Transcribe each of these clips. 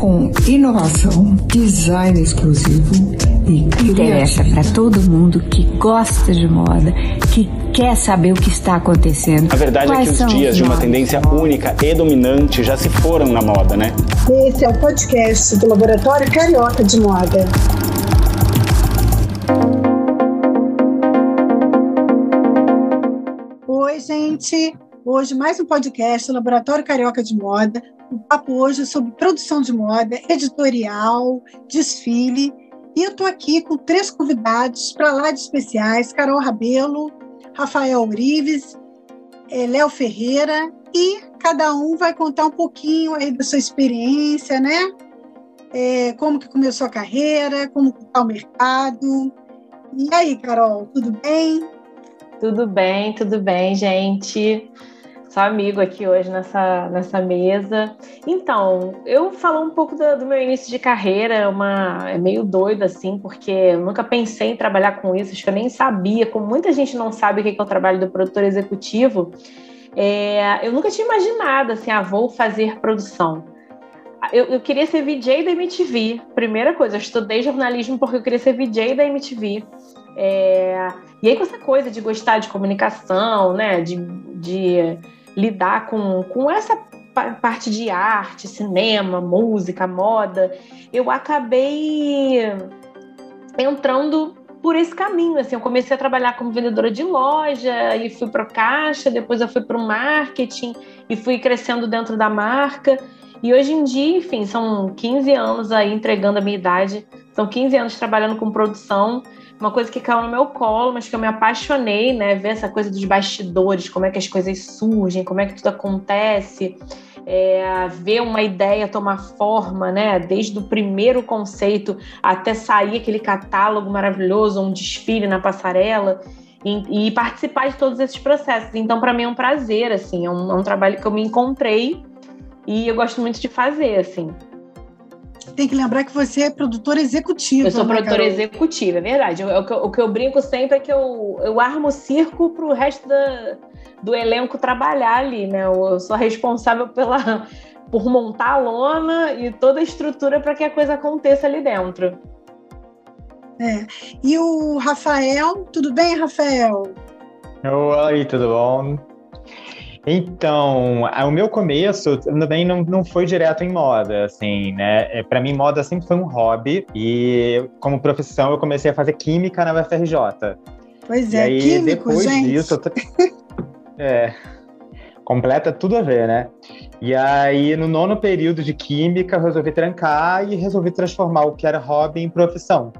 com inovação, design exclusivo e Interessa para todo mundo que gosta de moda, que quer saber o que está acontecendo. A verdade Quais é que os dias os de uma tendência única e dominante já se foram na moda, né? Esse é o podcast do Laboratório Carioca de Moda. Oi, gente. Hoje mais um podcast do Laboratório Carioca de Moda. O papo hoje é sobre produção de moda, editorial, desfile. E eu estou aqui com três convidados para lá de especiais: Carol Rabelo, Rafael Urives, eh, Léo Ferreira e cada um vai contar um pouquinho aí da sua experiência, né? É, como que começou a carreira, como está o mercado. E aí, Carol, tudo bem? Tudo bem, tudo bem, gente. Sou amigo aqui hoje nessa, nessa mesa. Então, eu falo um pouco do, do meu início de carreira, é uma, é meio doido assim, porque eu nunca pensei em trabalhar com isso, acho que eu nem sabia, como muita gente não sabe o que é o trabalho do produtor executivo, é, eu nunca tinha imaginado assim, ah, vou fazer produção. Eu, eu, queria ser VJ da MTV, primeira coisa, eu estudei jornalismo porque eu queria ser VJ da MTV. É, e aí com essa coisa de gostar de comunicação, né, de, de lidar com, com essa parte de arte, cinema, música, moda, eu acabei entrando por esse caminho, assim, eu comecei a trabalhar como vendedora de loja e fui para caixa, depois eu fui para o marketing e fui crescendo dentro da marca. E hoje em dia, enfim, são 15 anos aí entregando a minha idade, são 15 anos trabalhando com produção, uma coisa que caiu no meu colo, mas que eu me apaixonei, né? Ver essa coisa dos bastidores, como é que as coisas surgem, como é que tudo acontece, é, ver uma ideia tomar forma, né? Desde o primeiro conceito até sair aquele catálogo maravilhoso, um desfile na passarela. E, e participar de todos esses processos. Então, para mim é um prazer, assim, é um, é um trabalho que eu me encontrei e eu gosto muito de fazer, assim. Tem que lembrar que você é produtora executiva. Eu sou né, produtora Carol? executiva, é verdade. O, que eu, o que eu brinco sempre é que eu, eu armo o circo para o resto da, do elenco trabalhar ali, né? Eu, eu sou responsável pela, por montar a lona e toda a estrutura para que a coisa aconteça ali dentro. É. E o Rafael, tudo bem, Rafael? Oi, tudo bom? Então, o meu começo também não, não foi direto em moda, assim, né? Para mim, moda sempre foi um hobby e, como profissão, eu comecei a fazer química na UFRJ. Pois e é, aí, químico, depois gente. disso, é, completa tudo a ver, né? E aí, no nono período de química, eu resolvi trancar e resolvi transformar o que era hobby em profissão.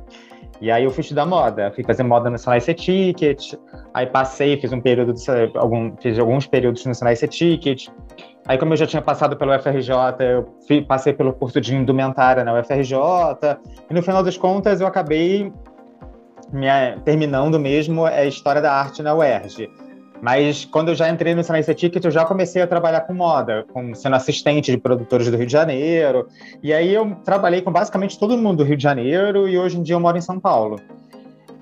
E aí eu fui estudar moda, fui fazer moda no Slice Ticket, aí passei, fiz um período, de, algum, fiz alguns períodos no Slice Ticket. Aí como eu já tinha passado pelo UFRJ, eu fui, passei pelo curso de indumentária na UFRJ, e no final das contas eu acabei minha, terminando mesmo a História da Arte na UERJ. Mas quando eu já entrei no Science Ticket, eu já comecei a trabalhar com moda, com, sendo assistente de produtores do Rio de Janeiro. E aí eu trabalhei com basicamente todo mundo do Rio de Janeiro e hoje em dia eu moro em São Paulo.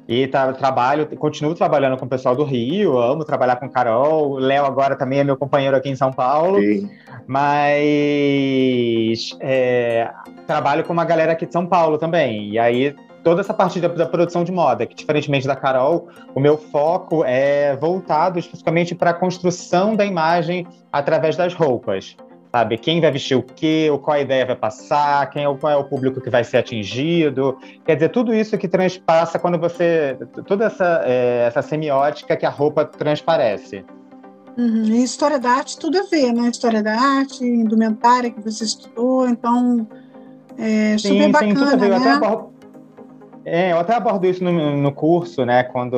E tá, trabalho, continuo trabalhando com o pessoal do Rio, amo trabalhar com Carol. O Léo agora também é meu companheiro aqui em São Paulo. Sim. Mas é, trabalho com uma galera aqui de São Paulo também. E aí toda essa parte da, da, produção de moda, que diferentemente da Carol, o meu foco é voltado especificamente para a construção da imagem através das roupas. Sabe, quem vai vestir o quê, qual a ideia vai passar, quem é o, qual é o público que vai ser atingido. Quer dizer, tudo isso que transpassa quando você. toda essa, é, essa semiótica que a roupa transparece. Uhum. E história da arte, tudo a ver, né? História da arte, indumentária que você estudou, então. É super sim, bacana, sim, tudo a ver. né? Até abordo, é, eu até abordo isso no, no curso, né? Quando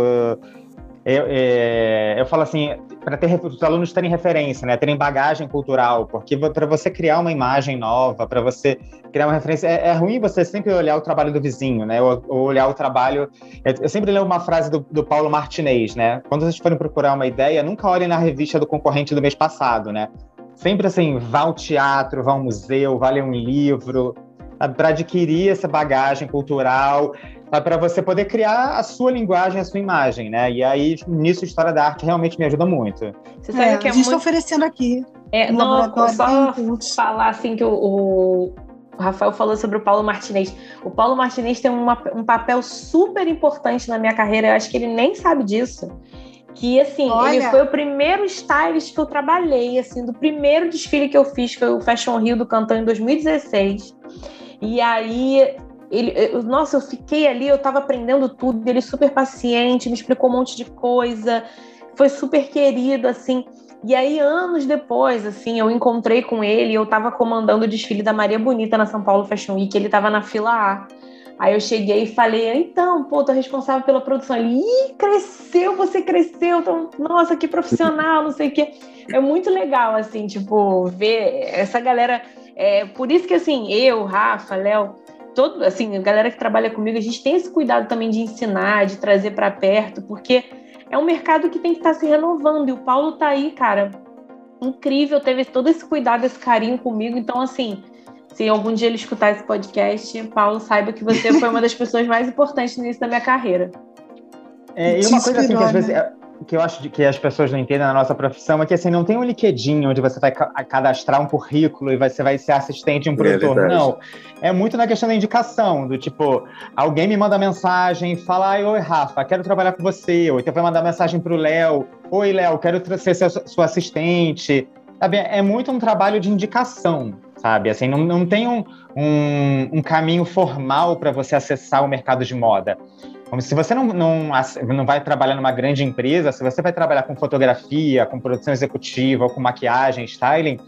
eu, é, eu falo assim, para os alunos terem referência, né? Terem bagagem cultural, porque para você criar uma imagem nova, para você criar uma referência, é, é, ruim você sempre olhar o trabalho do vizinho, né? Ou, ou olhar o trabalho. Eu sempre leio uma frase do, do Paulo Martinez, né? Quando vocês forem procurar uma ideia, nunca olhem na revista do concorrente do mês passado, né? Sempre assim, vá ao teatro, vá ao museu, vá ler um livro, para adquirir essa bagagem cultural, para você poder criar a sua linguagem, a sua imagem, né? E aí, nisso, a história da arte realmente me ajuda muito. Você sabe É, que é a gente está muito... oferecendo aqui. É, no não, só falar assim que o, o- o Rafael falou sobre o Paulo Martinez. O Paulo Martinez tem uma, um papel super importante na minha carreira. Eu acho que ele nem sabe disso. Que assim, Olha. ele foi o primeiro stylist que eu trabalhei, assim, do primeiro desfile que eu fiz, foi o Fashion Rio do Cantão em 2016. E aí ele, eu, nossa, eu fiquei ali, eu tava aprendendo tudo, ele super paciente, me explicou um monte de coisa, foi super querido, assim. E aí, anos depois, assim, eu encontrei com ele, eu tava comandando o desfile da Maria Bonita na São Paulo Fashion Week, ele tava na fila A. Aí eu cheguei e falei, então, pô, tô responsável pela produção. Ele, ih, cresceu, você cresceu, então, nossa, que profissional, não sei o quê. É muito legal, assim, tipo, ver essa galera. É, por isso que, assim, eu, Rafa, Léo, todo, assim, a galera que trabalha comigo, a gente tem esse cuidado também de ensinar, de trazer para perto, porque é um mercado que tem que estar tá se renovando. E o Paulo tá aí, cara, incrível, teve todo esse cuidado, esse carinho comigo. Então, assim, se algum dia ele escutar esse podcast, Paulo, saiba que você foi uma das pessoas mais importantes no início da minha carreira. É, e uma coisa assim que às vezes né? Que eu acho que as pessoas não entendem na nossa profissão é que assim não tem um LinkedIn onde você vai cadastrar um currículo e você vai ser assistente de um é produtor. É não. É muito na questão da indicação, do tipo, alguém me manda mensagem, fala, oi, Rafa, quero trabalhar com você, ou então vai mandar mensagem para o Léo, oi, Léo, quero ser sua assistente. Sabe? É muito um trabalho de indicação, sabe? Assim, não, não tem um, um, um caminho formal para você acessar o mercado de moda. Se você não, não, não vai trabalhar numa grande empresa, se você vai trabalhar com fotografia, com produção executiva, ou com maquiagem, styling,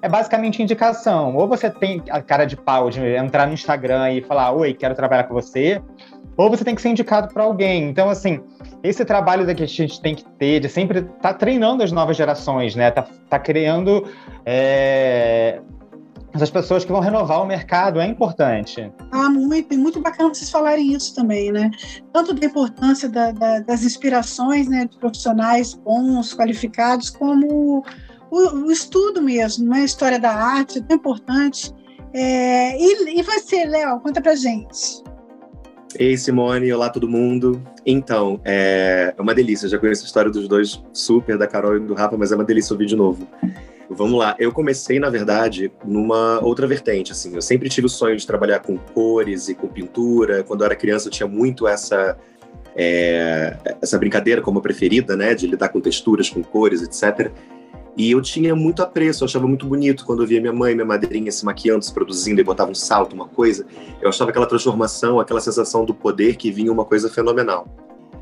é basicamente indicação. Ou você tem a cara de pau de entrar no Instagram e falar, oi, quero trabalhar com você, ou você tem que ser indicado para alguém. Então, assim, esse trabalho que a gente tem que ter de sempre estar tá treinando as novas gerações, né? Tá, tá criando é, essas pessoas que vão renovar o mercado é importante. Ah, muito, muito bacana vocês falarem isso também, né? Tanto da importância da, da, das inspirações né, de profissionais bons, qualificados, como o, o estudo mesmo, né? a história da arte, é tão importante. É, e, e você, Léo, conta pra gente. Ei, Simone, olá todo mundo. Então, é uma delícia, já conheço a história dos dois super, da Carol e do Rafa, mas é uma delícia ouvir de novo. Vamos lá. Eu comecei, na verdade, numa outra vertente. Assim, eu sempre tive o sonho de trabalhar com cores e com pintura. Quando eu era criança, eu tinha muito essa é, essa brincadeira como preferida, né, de lidar com texturas, com cores, etc. E eu tinha muito apreço, eu achava muito bonito quando eu via minha mãe, minha madrinha se maquiando, se produzindo e botava um salto, uma coisa. Eu achava aquela transformação, aquela sensação do poder que vinha uma coisa fenomenal.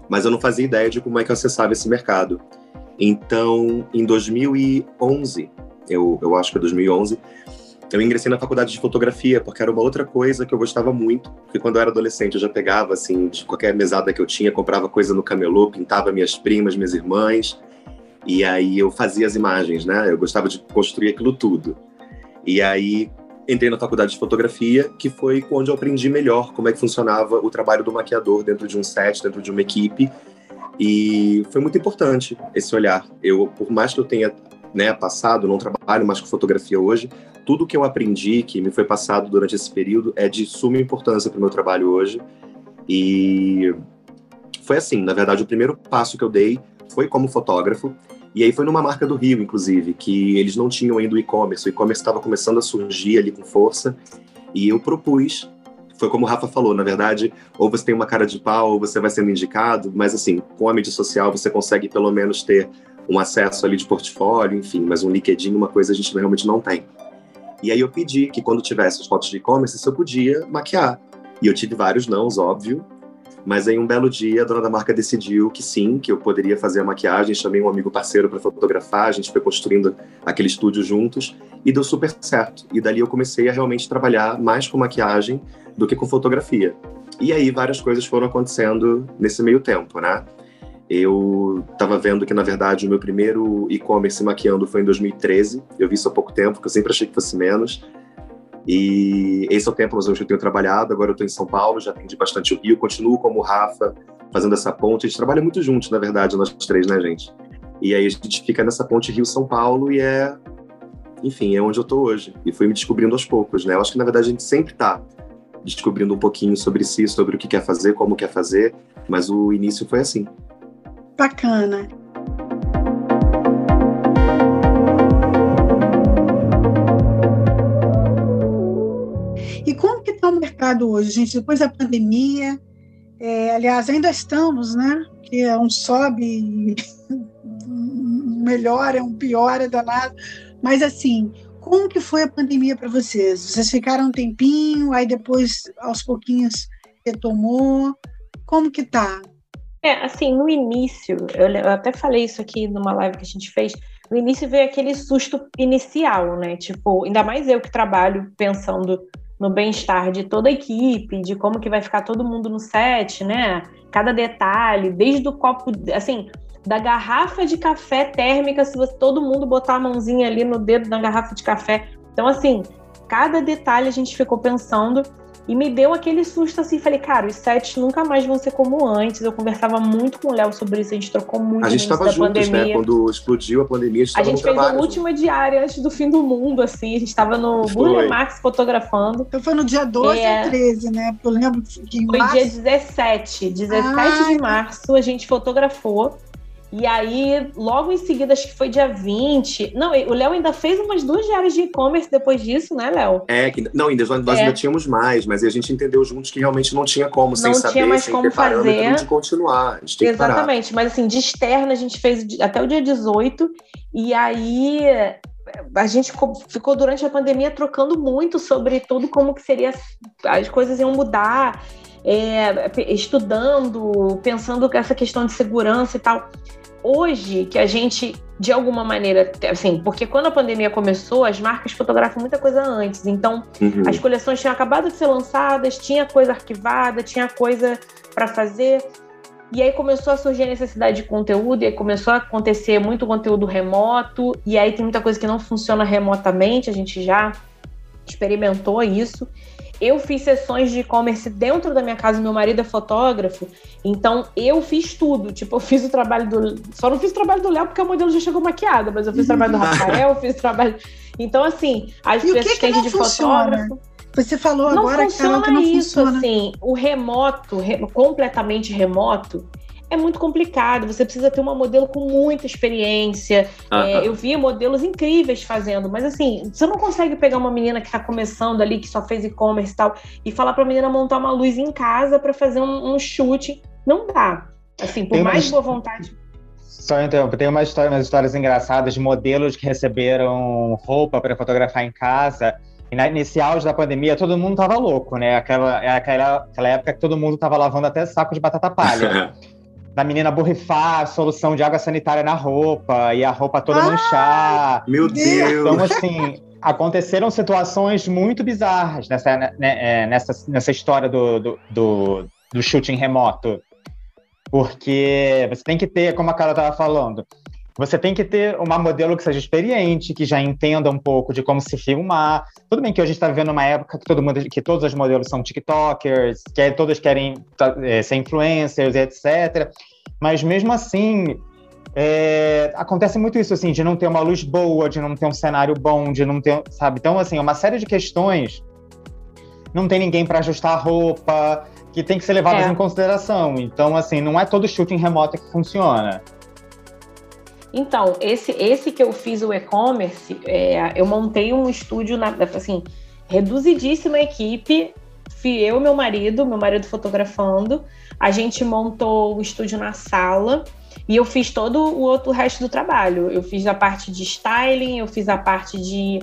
Mas eu não fazia ideia de como é que eu acessava esse mercado. Então, em 2011, eu, eu acho que é 2011, eu ingressei na faculdade de fotografia, porque era uma outra coisa que eu gostava muito, porque quando eu era adolescente eu já pegava, assim, de qualquer mesada que eu tinha, comprava coisa no camelô, pintava minhas primas, minhas irmãs, e aí eu fazia as imagens, né? Eu gostava de construir aquilo tudo. E aí entrei na faculdade de fotografia, que foi onde eu aprendi melhor como é que funcionava o trabalho do maquiador dentro de um set, dentro de uma equipe, e foi muito importante esse olhar. Eu, por mais que eu tenha né, passado, não trabalho mais com fotografia hoje, tudo que eu aprendi, que me foi passado durante esse período, é de suma importância para o meu trabalho hoje. E foi assim, na verdade, o primeiro passo que eu dei foi como fotógrafo. E aí foi numa marca do Rio, inclusive, que eles não tinham ainda o e-commerce. O e-commerce estava começando a surgir ali com força. E eu propus foi como o Rafa falou, na verdade, ou você tem uma cara de pau, ou você vai sendo indicado, mas assim, com a mídia social você consegue pelo menos ter um acesso ali de portfólio, enfim, mas um LinkedIn, uma coisa a gente realmente não tem. E aí eu pedi que quando tivesse as fotos de e-commerce, se eu podia maquiar. E eu tive vários nãos, óbvio, mas aí um belo dia a dona da marca decidiu que sim, que eu poderia fazer a maquiagem, chamei um amigo parceiro para fotografar, a gente foi construindo aquele estúdio juntos e deu super certo. E dali eu comecei a realmente trabalhar mais com maquiagem do que com fotografia. E aí várias coisas foram acontecendo nesse meio tempo, né? Eu estava vendo que, na verdade, o meu primeiro e-commerce maquiando foi em 2013. Eu vi isso há pouco tempo, porque eu sempre achei que fosse menos. E esse é o tempo onde eu tenho trabalhado. Agora eu estou em São Paulo, já atendi bastante o Rio. Continuo como Rafa, fazendo essa ponte. A gente trabalha muito juntos, na verdade, nós três, né, gente? E aí a gente fica nessa ponte Rio-São Paulo e é... Enfim, é onde eu estou hoje. E fui me descobrindo aos poucos, né? Eu acho que, na verdade, a gente sempre está descobrindo um pouquinho sobre si, sobre o que quer fazer, como quer fazer, mas o início foi assim. Bacana. Hoje, gente? Depois da pandemia, é, aliás, ainda estamos, né? Que é um sobe, um melhora, um pior, é danado. Mas assim, como que foi a pandemia para vocês? Vocês ficaram um tempinho, aí depois, aos pouquinhos, retomou? Como que tá? É, assim, no início, eu até falei isso aqui numa live que a gente fez, no início veio aquele susto inicial, né? Tipo, ainda mais eu que trabalho pensando no bem-estar de toda a equipe, de como que vai ficar todo mundo no set, né? Cada detalhe, desde o copo, assim, da garrafa de café térmica, se você, todo mundo botar a mãozinha ali no dedo da garrafa de café. Então, assim, cada detalhe a gente ficou pensando e me deu aquele susto assim, falei, cara, os sets nunca mais vão ser como antes. Eu conversava muito com o Léo sobre isso, a gente trocou muito. A gente estava juntos, né? pandemia. né? Quando explodiu a pandemia, a gente, a gente fez a última diária antes do fim do mundo, assim. A gente estava no Burle Marx fotografando. Então foi no dia 12 é... ou 13, né? Eu lembro que Foi março... dia 17. 17 ah, de março a gente fotografou. E aí, logo em seguida, acho que foi dia 20. Não, o Léo ainda fez umas duas diárias de e-commerce depois disso, né, Léo? É, que, não, ainda, nós é. ainda tínhamos mais, mas a gente entendeu juntos que realmente não tinha como, sem não saber, tinha mais sem como fazer. de continuar. A gente Exatamente, mas assim, de externa a gente fez até o dia 18, e aí a gente ficou durante a pandemia trocando muito sobre tudo como que seria, as coisas iam mudar, é, estudando, pensando que essa questão de segurança e tal hoje que a gente, de alguma maneira, assim, porque quando a pandemia começou, as marcas fotografam muita coisa antes. Então, uhum. as coleções tinham acabado de ser lançadas, tinha coisa arquivada, tinha coisa para fazer. E aí começou a surgir a necessidade de conteúdo, e aí começou a acontecer muito conteúdo remoto, e aí tem muita coisa que não funciona remotamente, a gente já experimentou isso. Eu fiz sessões de e-commerce dentro da minha casa, meu marido é fotógrafo, então eu fiz tudo. Tipo, eu fiz o trabalho do. Só não fiz o trabalho do Léo porque a modelo já chegou maquiada, mas eu fiz o trabalho do Rafael, fiz o trabalho. Então, assim, as e assistente de fotógrafo. Você falou não agora, funciona que não isso, funciona. assim, o remoto, re... completamente remoto, é muito complicado. Você precisa ter uma modelo com muita experiência. Ah, é, eu vi modelos incríveis fazendo, mas assim, você não consegue pegar uma menina que está começando ali, que só fez e-commerce e tal, e falar para a menina montar uma luz em casa para fazer um, um chute. Não dá. Assim, por tem mais boa vontade. Só então, tem uma história, umas histórias engraçadas de modelos que receberam roupa para fotografar em casa. E na, nesse auge da pandemia, todo mundo tava louco, né? Aquela, aquela, aquela época que todo mundo tava lavando até saco de batata palha. da menina borrifar a solução de água sanitária na roupa e a roupa toda ah, manchar. Meu Deus! Então, assim, aconteceram situações muito bizarras nessa, né, é, nessa, nessa história do, do, do, do shooting remoto. Porque você tem que ter, como a Carla estava falando, você tem que ter uma modelo que seja experiente, que já entenda um pouco de como se filmar. Tudo bem que hoje a gente está vivendo uma época que todo mundo, que todos os modelos são TikTokers, que todos querem é, ser influencers, etc. Mas mesmo assim, é, acontece muito isso, assim, de não ter uma luz boa, de não ter um cenário bom, de não ter, sabe? Então, assim, é uma série de questões. Não tem ninguém para ajustar a roupa, que tem que ser levadas é. em consideração. Então, assim, não é todo shooting remoto que funciona. Então, esse, esse que eu fiz o e-commerce, é, eu montei um estúdio, na, assim, reduzidíssima equipe, fui eu e meu marido, meu marido fotografando, a gente montou o estúdio na sala e eu fiz todo o outro resto do trabalho. Eu fiz a parte de styling, eu fiz a parte de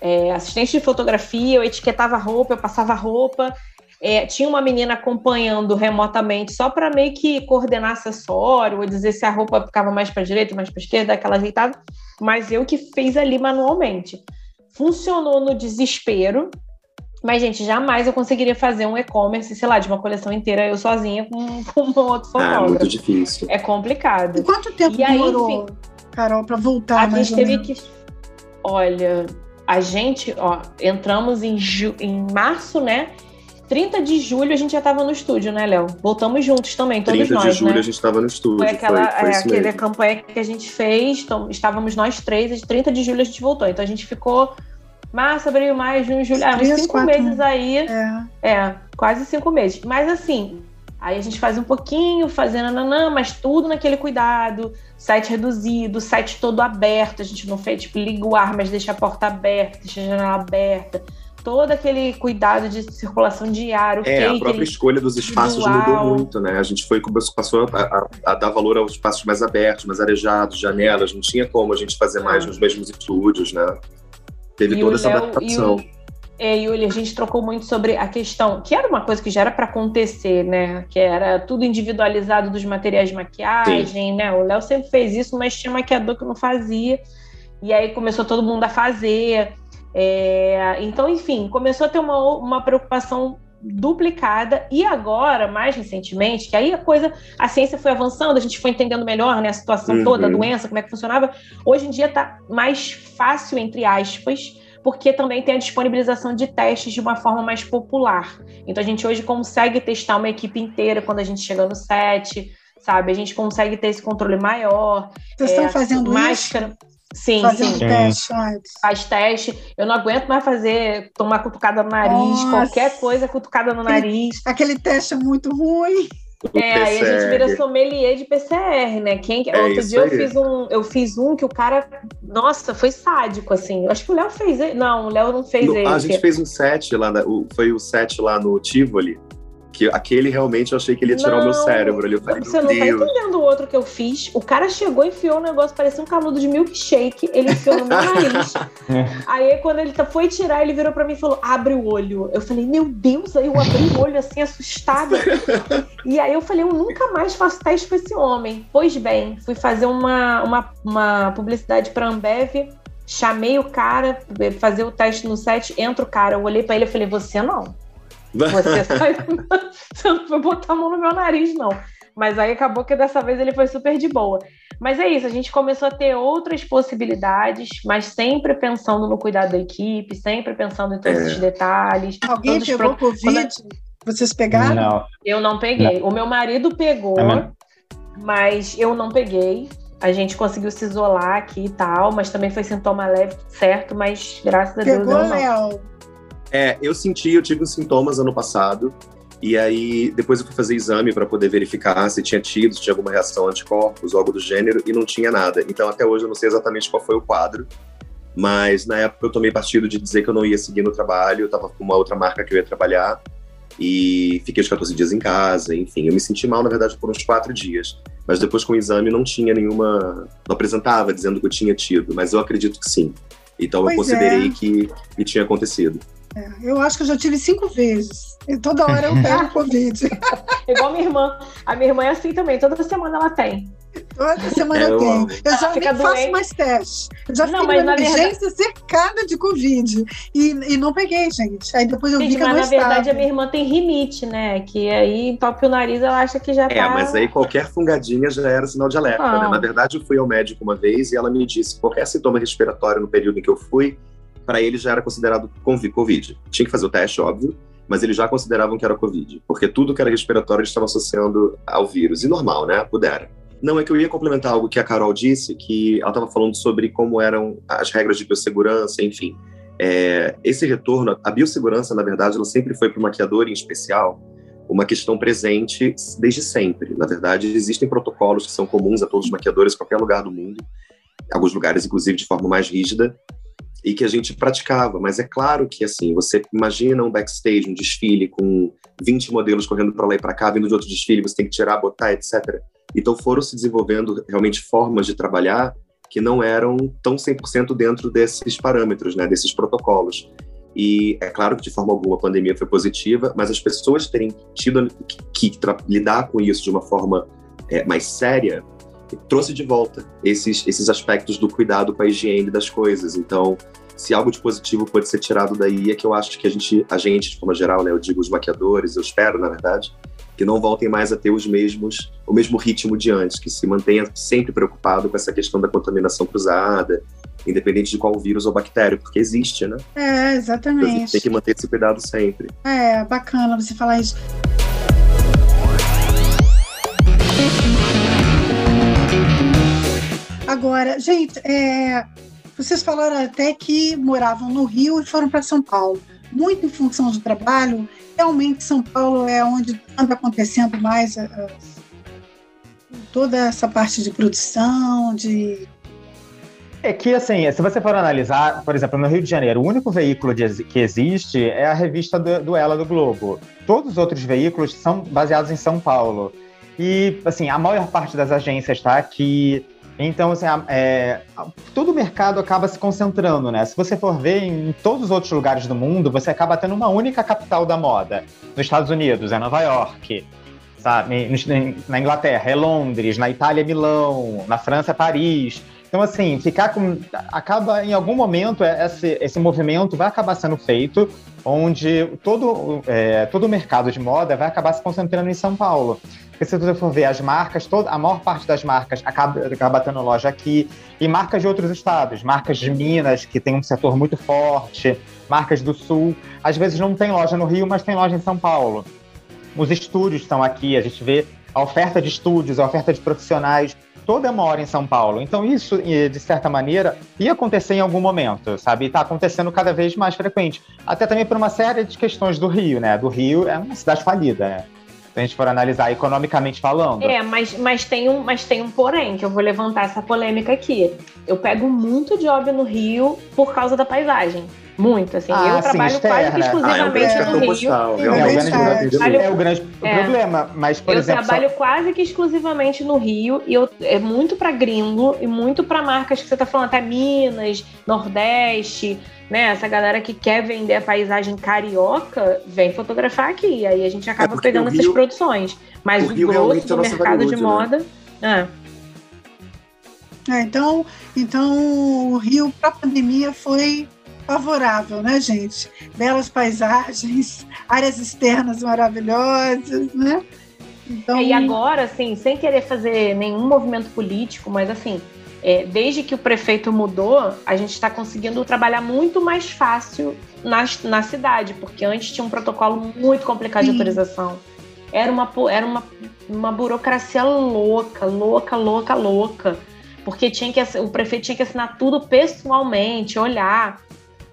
é, assistente de fotografia, eu etiquetava roupa, eu passava roupa, é, tinha uma menina acompanhando remotamente só para meio que coordenar acessório, ou dizer se a roupa ficava mais para direita, mais para esquerda, aquela ajeitada, mas eu que fiz ali manualmente. Funcionou no desespero, mas, gente, jamais eu conseguiria fazer um e-commerce, sei lá, de uma coleção inteira eu sozinha com, com um outro ah, fotógrafo. É muito difícil. É complicado. E quanto tempo e demorou, aí, enfim, Carol, para voltar? A gente teve que. Olha, a gente, ó, entramos em, ju... em março, né? 30 de julho a gente já estava no estúdio, né, Léo? Voltamos juntos também, todos 30 nós, de julho né? a gente estava no estúdio. Foi aquela, foi, foi é, aquela campanha que a gente fez, então, estávamos nós três, e 30 de julho a gente voltou. Então a gente ficou março, abril, maio, junho, julho, ah, uns cinco quatro, meses aí. É. é, quase cinco meses. Mas assim, aí a gente faz um pouquinho, fazendo nanã, mas tudo naquele cuidado, site reduzido, site todo aberto, a gente não fez, tipo, liga o ar, mas deixa a porta aberta, deixa a janela aberta todo aquele cuidado de circulação diário. É, a própria escolha dos espaços mudou muito, né? A gente foi passou a, a, a, dar valor aos espaços mais abertos, mais arejados, janelas. Não tinha como a gente fazer mais nos mesmos estúdios, né? Teve e toda essa Léo, adaptação. E o, é, Yuli, a gente trocou muito sobre a questão, que era uma coisa que já era para acontecer, né? Que era tudo individualizado dos materiais de maquiagem, Sim. né? O Léo sempre fez isso, mas tinha maquiador que não fazia. E aí começou todo mundo a fazer. É, então, enfim, começou a ter uma, uma preocupação duplicada e agora, mais recentemente, que aí a coisa, a ciência foi avançando, a gente foi entendendo melhor né, a situação uhum. toda, a doença, como é que funcionava. Hoje em dia está mais fácil, entre aspas, porque também tem a disponibilização de testes de uma forma mais popular. Então a gente hoje consegue testar uma equipe inteira quando a gente chega no set, sabe? A gente consegue ter esse controle maior. Vocês é, estão fazendo máscara. Isso? Sim, Fazendo sim. teste antes. Faz teste. Eu não aguento mais fazer, tomar cutucada no nariz, Nossa. qualquer coisa cutucada no nariz. Aquele teste é muito ruim. É, aí a gente vira sommelier de PCR, né? Quem, é outro dia eu fiz, um, eu fiz um que o cara, nossa, foi sádico, assim. Acho que o Léo fez. Não, o Léo não fez no, ele. A gente fez um set lá, foi o set lá no Tivoli, que aquele realmente eu achei que ele ia tirar não, o meu cérebro ali. Eu falei, você não tá Deus. tá entendendo o outro que eu fiz. O cara chegou e enfiou um negócio, parecia um canudo de milkshake. Ele enfiou no meu nariz. aí quando ele tá, foi tirar, ele virou pra mim e falou: abre o olho. Eu falei, meu Deus, aí eu abri o olho assim, assustada. e aí eu falei, eu nunca mais faço teste com esse homem. Pois bem, fui fazer uma, uma, uma publicidade pra Ambev. Chamei o cara, fazer o teste no set, entra o cara, eu olhei para ele e falei, você não. Você sai. Você não foi botar a mão no meu nariz, não. Mas aí acabou que dessa vez ele foi super de boa. Mas é isso, a gente começou a ter outras possibilidades, mas sempre pensando no cuidado da equipe, sempre pensando em todos é. os detalhes. Alguém pegou pro... Covid? Vocês pegaram? Não. Eu não peguei. Não. O meu marido pegou, é mas eu não peguei. A gente conseguiu se isolar aqui e tal, mas também foi sintoma leve, certo? Mas graças a Deus. Pegou, não. Léo? É, eu senti, eu tive uns sintomas ano passado. E aí, depois eu fui fazer exame para poder verificar se tinha tido, se tinha alguma reação anticorpos algo do gênero, e não tinha nada. Então, até hoje, eu não sei exatamente qual foi o quadro. Mas na época eu tomei partido de dizer que eu não ia seguir no trabalho, eu estava com uma outra marca que eu ia trabalhar, e fiquei os 14 dias em casa, enfim. Eu me senti mal, na verdade, por uns quatro dias. Mas depois com o exame não tinha nenhuma. Não apresentava dizendo que eu tinha tido, mas eu acredito que sim. Então pois eu considerei é. que, que tinha acontecido. É, eu acho que eu já tive cinco vezes. E toda hora eu pego Covid. Igual minha irmã. A minha irmã é assim também, toda semana ela tem. Toda semana eu tenho. Eu já nem faço mais teste. Eu já não, fiquei numa emergência verdade... cercada de Covid. E, e não peguei, gente. Aí depois eu vi que eu não Mas na verdade a minha irmã tem rinite, né? Que aí entope o nariz, ela acha que já é, tá... É, mas aí qualquer fungadinha já era sinal de alerta, né? Na verdade eu fui ao médico uma vez e ela me disse que qualquer sintoma respiratório no período em que eu fui, para ele já era considerado Covid. Tinha que fazer o teste, óbvio, mas eles já consideravam que era Covid, porque tudo que era respiratório eles estavam associando ao vírus. E normal, né? Pudera. Não, é que eu ia complementar algo que a Carol disse, que ela estava falando sobre como eram as regras de biossegurança, enfim. É, esse retorno, a biossegurança, na verdade, ela sempre foi para o maquiador em especial uma questão presente desde sempre. Na verdade, existem protocolos que são comuns a todos os maquiadores em qualquer lugar do mundo, alguns lugares, inclusive, de forma mais rígida, e que a gente praticava. Mas é claro que, assim, você imagina um backstage, um desfile com 20 modelos correndo para lá e para cá, vindo de outro desfile, você tem que tirar, botar, etc. Então foram se desenvolvendo realmente formas de trabalhar que não eram tão 100% dentro desses parâmetros, né, desses protocolos. E é claro que de forma alguma a pandemia foi positiva, mas as pessoas terem tido que, que lidar com isso de uma forma é, mais séria trouxe de volta esses, esses aspectos do cuidado com a higiene das coisas. Então, se algo de positivo pode ser tirado daí, é que eu acho que a gente, a gente de forma geral, né, eu digo os maquiadores, eu espero, na verdade, que não voltem mais a ter os mesmos, o mesmo ritmo de antes, que se mantenha sempre preocupado com essa questão da contaminação cruzada, independente de qual vírus ou bactéria, porque existe, né? É, exatamente. Então, a gente tem que manter esse cuidado sempre. É, bacana você falar isso. Agora, gente, é, vocês falaram até que moravam no Rio e foram para São Paulo. Muito em função do trabalho, realmente São Paulo é onde anda acontecendo mais a, é, a, toda essa parte de produção, de É que, assim, se você for analisar, por exemplo, no Rio de Janeiro, o único veículo de, que existe é a revista do, do Ela do Globo. Todos os outros veículos são baseados em São Paulo. E, assim, a maior parte das agências está aqui. Então, assim, é, todo o mercado acaba se concentrando, né? Se você for ver em todos os outros lugares do mundo, você acaba tendo uma única capital da moda. Nos Estados Unidos é Nova York, sabe? Na Inglaterra é Londres, na Itália é Milão, na França é Paris. Então, assim, ficar com. Acaba, em algum momento, é, esse, esse movimento vai acabar sendo feito, onde todo, é, todo o mercado de moda vai acabar se concentrando em São Paulo. Porque se você for ver as marcas, toda, a maior parte das marcas acaba, acaba tendo loja aqui, e marcas de outros estados, marcas de Minas, que tem um setor muito forte, marcas do Sul. Às vezes não tem loja no Rio, mas tem loja em São Paulo. Os estúdios estão aqui, a gente vê a oferta de estúdios, a oferta de profissionais toda mora em São Paulo. Então, isso, de certa maneira, ia acontecer em algum momento, sabe? E está acontecendo cada vez mais frequente. Até também por uma série de questões do Rio, né? Do Rio é uma cidade falida, né? Se a gente for analisar economicamente falando. É, mas, mas, tem um, mas tem um porém, que eu vou levantar essa polêmica aqui. Eu pego muito job no Rio por causa da paisagem. Muito, assim. Ah, eu trabalho quase que exclusivamente ah, é no Rio. Postal, é, é, o grande, é é. problema. Mas, por eu exemplo. Eu trabalho só... quase que exclusivamente no Rio e eu, é muito para gringo e muito para marcas que você tá falando, até Minas, Nordeste, né? Essa galera que quer vender a paisagem carioca vem fotografar aqui. E aí a gente acaba é pegando Rio, essas produções. Mas o, o grosso do mercado de né? moda. É. Então, então o Rio para a pandemia foi favorável, né, gente? Belas paisagens, áreas externas maravilhosas, né? Então... É, e agora, assim, sem querer fazer nenhum movimento político, mas assim, é, desde que o prefeito mudou, a gente está conseguindo trabalhar muito mais fácil na, na cidade, porque antes tinha um protocolo muito complicado Sim. de autorização. Era uma, era uma, uma burocracia louca, louca, louca, louca. Porque tinha que, o prefeito tinha que assinar tudo pessoalmente, olhar.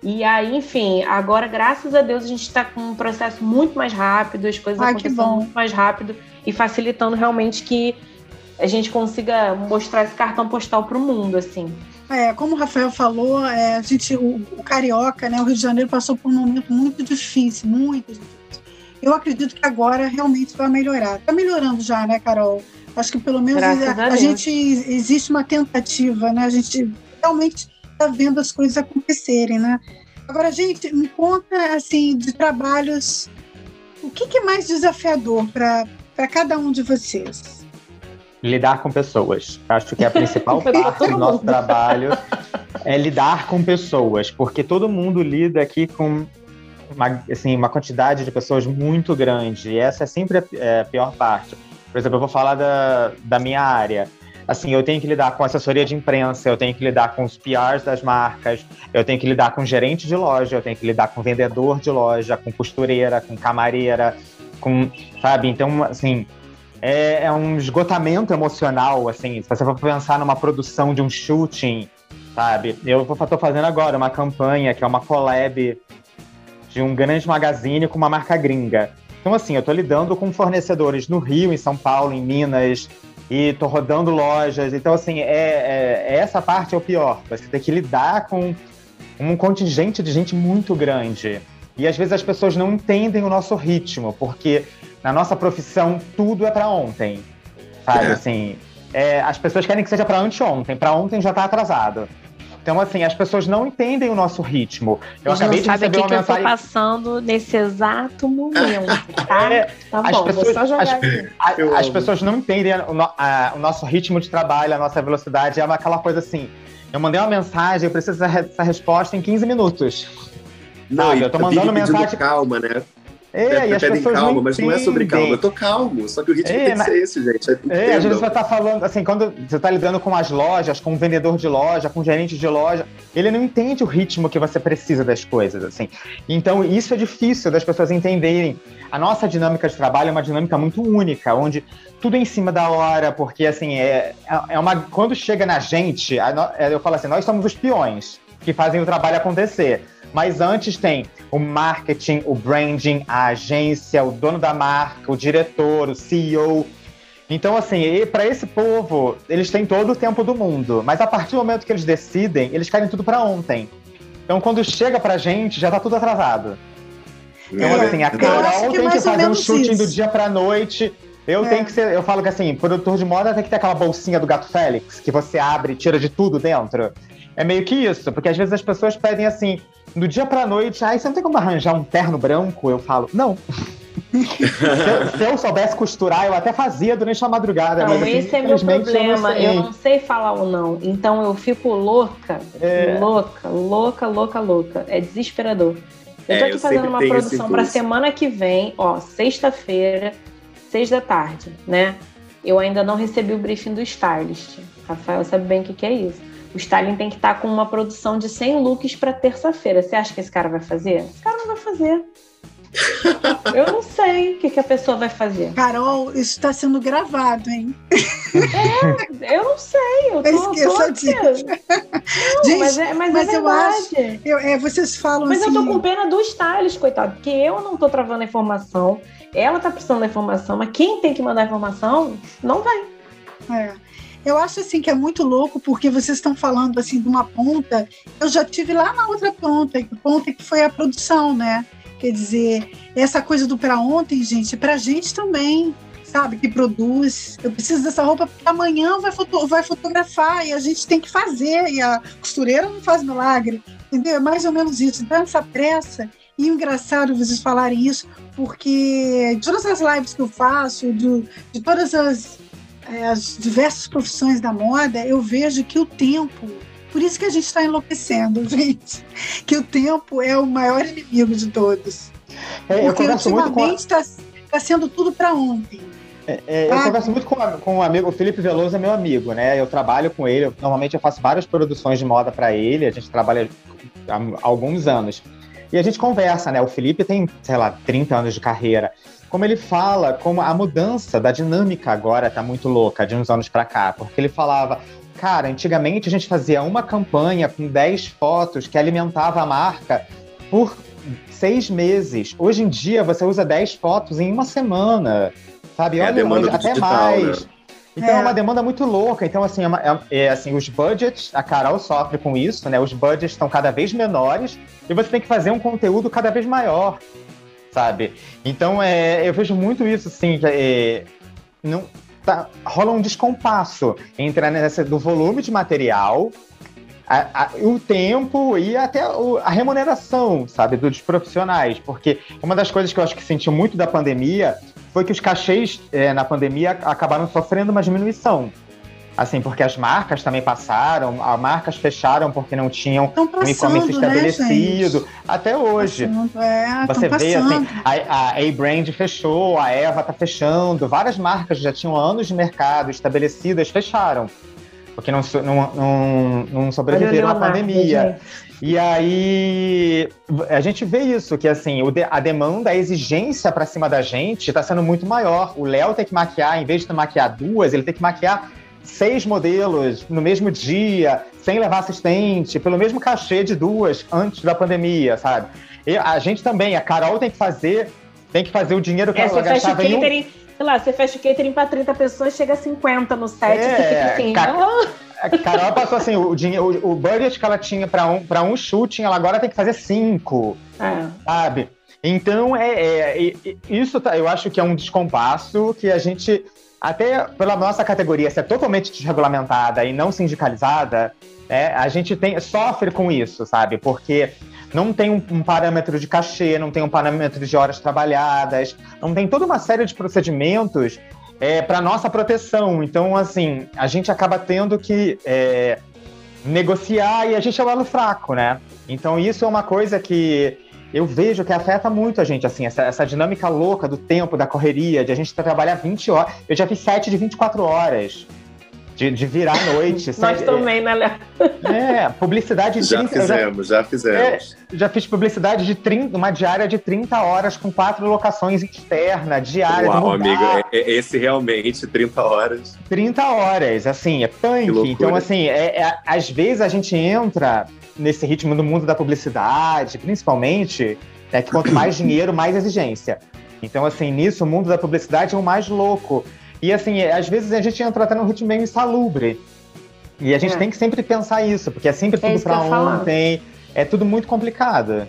E aí, enfim, agora, graças a Deus, a gente está com um processo muito mais rápido, as coisas Ai, acontecendo muito mais rápido e facilitando realmente que a gente consiga mostrar esse cartão postal para o mundo, assim. É, como o Rafael falou, é, a gente, o, o, Carioca, né, o Rio de Janeiro passou por um momento muito difícil, muito difícil. Eu acredito que agora realmente vai melhorar. Está melhorando já, né, Carol? Acho que pelo menos a, a, a gente existe uma tentativa, né? A gente realmente está vendo as coisas acontecerem, né? Agora, gente, me conta, assim, de trabalhos, o que, que é mais desafiador para cada um de vocês? Lidar com pessoas. Acho que é a principal parte do nosso trabalho é lidar com pessoas, porque todo mundo lida aqui com uma, assim, uma quantidade de pessoas muito grande, e essa é sempre a, é, a pior parte. Por exemplo, eu vou falar da, da minha área assim, eu tenho que lidar com assessoria de imprensa, eu tenho que lidar com os PRs das marcas, eu tenho que lidar com gerente de loja, eu tenho que lidar com vendedor de loja, com costureira, com camareira, com, sabe? Então, assim, é, é um esgotamento emocional, assim, se você for pensar numa produção de um shooting, sabe? Eu estou fazendo agora uma campanha que é uma collab de um grande magazine com uma marca gringa. Então, assim, eu estou lidando com fornecedores no Rio, em São Paulo, em Minas, e tô rodando lojas. Então, assim, é, é, é, essa parte é o pior. Você tem que lidar com um contingente de gente muito grande. E às vezes as pessoas não entendem o nosso ritmo, porque na nossa profissão tudo é para ontem. Sabe, é. assim, é, as pessoas querem que seja para anteontem, para ontem já tá atrasado. Então, assim, as pessoas não entendem o nosso ritmo. Eu Eles acabei de receber uma que mensagem. Eu tô passando nesse exato momento, tá? É, tá as bom, pessoas, as, a, as pessoas não entendem o, a, o, nosso ritmo de trabalho, a nossa velocidade. É uma, aquela coisa assim. Eu mandei uma mensagem, eu preciso dessa resposta em 15 minutos. Não, Sabe, eu tô mandando mensagem. Calma, né? É, e as pedem calma, mas não é sobre calma. Eu tô calmo, só que o ritmo é, tem que ser esse, gente. É, às vezes você tá falando, assim, quando você tá lidando com as lojas, com um vendedor de loja, com um gerente de loja, ele não entende o ritmo que você precisa das coisas, assim. Então, isso é difícil das pessoas entenderem. A nossa dinâmica de trabalho é uma dinâmica muito única, onde tudo é em cima da hora, porque, assim, é, é uma. Quando chega na gente, eu falo assim, nós somos os peões que fazem o trabalho acontecer. Mas antes tem o marketing, o branding, a agência, o dono da marca, o diretor, o CEO. Então, assim, para esse povo, eles têm todo o tempo do mundo, mas a partir do momento que eles decidem, eles querem tudo para ontem. Então, quando chega pra gente, já tá tudo atrasado. Então, É, assim, a Carol que tem que fazer um shooting isso. do dia pra noite. Eu É. tenho que ser, eu falo que assim, produtor de moda tem que ter aquela bolsinha do gato Félix, que você abre e tira de tudo dentro. É meio que isso, porque às vezes as pessoas pedem assim, do dia pra noite, ai, você não tem como arranjar um terno branco? Eu falo, não. se, eu, se eu soubesse costurar, eu até fazia durante a madrugada. Não, mas, assim, esse é meu problema. Eu Eu não não sei falar o não. Então eu fico louca, É. louca, louca, louca, louca. É desesperador. Eu É, tô aqui eu fazendo uma produção para impulso. semana que vem, ó, sexta-feira, seis da tarde, né? Eu ainda não recebi o briefing do stylist. Rafael sabe bem o que, que é isso. O styling tem que estar com uma produção de 100 looks para terça-feira. Você acha que esse cara vai fazer? Esse cara não vai fazer. Eu não sei o que, que a pessoa vai fazer. Carol, isso está sendo gravado, hein? Eu não sei. Eu tô, Esqueça disso. Não, Gente, mas é, mas mas é eu verdade. Eu, é, vocês falam Mas assim. eu tô com pena do stylist, coitado, porque eu não tô travando a informação, ela tá precisando da informação, mas quem tem que mandar a informação não vai. É. Eu acho assim que é muito louco porque vocês estão falando assim de uma ponta. Eu já tive lá na outra ponta, ponta que foi a produção, né? Quer dizer, essa coisa do para ontem, gente, para gente também, sabe? Que produz. Eu preciso dessa roupa porque amanhã vai, foto vai fotografar e a gente tem que fazer e a costureira não faz milagre, entendeu? É mais ou menos isso. Então essa pressa e engraçado vocês falarem isso, porque de todas as lives que eu faço, de todas as as diversas profissões da moda, eu vejo que o tempo, por isso que a gente está enlouquecendo, gente, que o tempo é o maior inimigo de todos. É, eu Porque ultimamente está tá sendo tudo para ontem. É, eu Ah, converso muito com, com um amigo, o Felipe Veloso é meu amigo, né? Eu trabalho com ele, eu- normalmente eu faço várias produções de moda para ele, a gente trabalha há alguns anos. E a gente conversa, né? O Felipe tem, sei lá, 30 anos de carreira. Como ele fala, como a mudança da dinâmica agora tá muito louca de uns anos para cá, porque ele falava, cara, antigamente a gente fazia uma campanha com 10 fotos que alimentava a marca por seis meses. Hoje em dia você usa 10 fotos em uma semana, sabe? É Olha, hoje, até digital, mais. né? Então É. é. uma demanda muito louca. Então, assim, é uma- é- é, assim, os budgets, a Carol sofre com isso, né? Os budgets estão cada vez menores e você tem que fazer um conteúdo cada vez maior, sabe? Então, é, eu vejo muito isso, assim, que, não, tá- rola um descompasso entre nessa, do volume de material, a- a- o tempo e até a remuneração, sabe, dos profissionais. Porque uma das coisas que eu acho que senti muito da pandemia foi que os cachês é, na pandemia acabaram sofrendo uma diminuição. Assim, porque as marcas também passaram, as marcas fecharam porque não tinham Estão um passando, e-commerce né, estabelecido. gente? Até hoje. Passando, é, Você vê passando. assim, a, a A-Brand fechou, a Eva tá fechando, várias marcas já tinham anos de mercado estabelecidas fecharam. Porque não, não, não, não sobreviveram à pandemia. gente. E aí a gente vê isso, que assim, a demanda, a exigência pra cima da gente tá sendo muito maior. O Léo tem que maquiar, em vez de maquiar duas, ele tem que maquiar seis modelos no mesmo dia, sem levar assistente, pelo mesmo cachê de duas antes da pandemia, sabe? E a gente também, a Carol tem que fazer, tem que fazer o dinheiro que É, ela gastava em um sei lá, você fecha o catering pra 30 pessoas, chega a 50 no set, É, você fica assim, ca- ah, A Carol passou assim, o, dinheiro, o, o budget que ela tinha para um, pra um shooting, ela agora tem que fazer cinco, é. sabe? Então, é, é- e- isso tá- eu acho que é um descompasso que a gente, até pela nossa categoria ser totalmente desregulamentada e não sindicalizada, né, a gente tem, sofre com isso, sabe? Porque não tem um, um parâmetro de cachê, não tem um parâmetro de horas trabalhadas, não tem toda uma série de procedimentos é, para nossa proteção. Então, assim, a gente acaba tendo que é, negociar e a gente é o elo fraco, né? Então, isso é uma coisa que eu vejo que afeta muito a gente, assim, essa, essa dinâmica louca do tempo, da correria, de a gente trabalhar 20 horas. Eu já fiz 7 de 24 horas. De, de virar à noite. Nós sabe? também, né, Léo? É, publicidade de Já 30 eu já- fizemos, já fizemos. já fiz publicidade de 30, uma diária de 30 horas com quatro locações externas, diária Uau, amigo, é- é- esse realmente, 30 horas. 30 horas, assim, é punk. Então, assim, é, é- às vezes a gente entra nesse ritmo do mundo da publicidade, principalmente, é que quanto mais dinheiro, mais exigência. Então, assim, nisso, o mundo da publicidade é o mais louco. E assim, às vezes a gente entra até num ritmo meio insalubre. E a gente É. tem que sempre pensar isso, porque é sempre É tudo ia falar. ontem, é tudo muito complicado.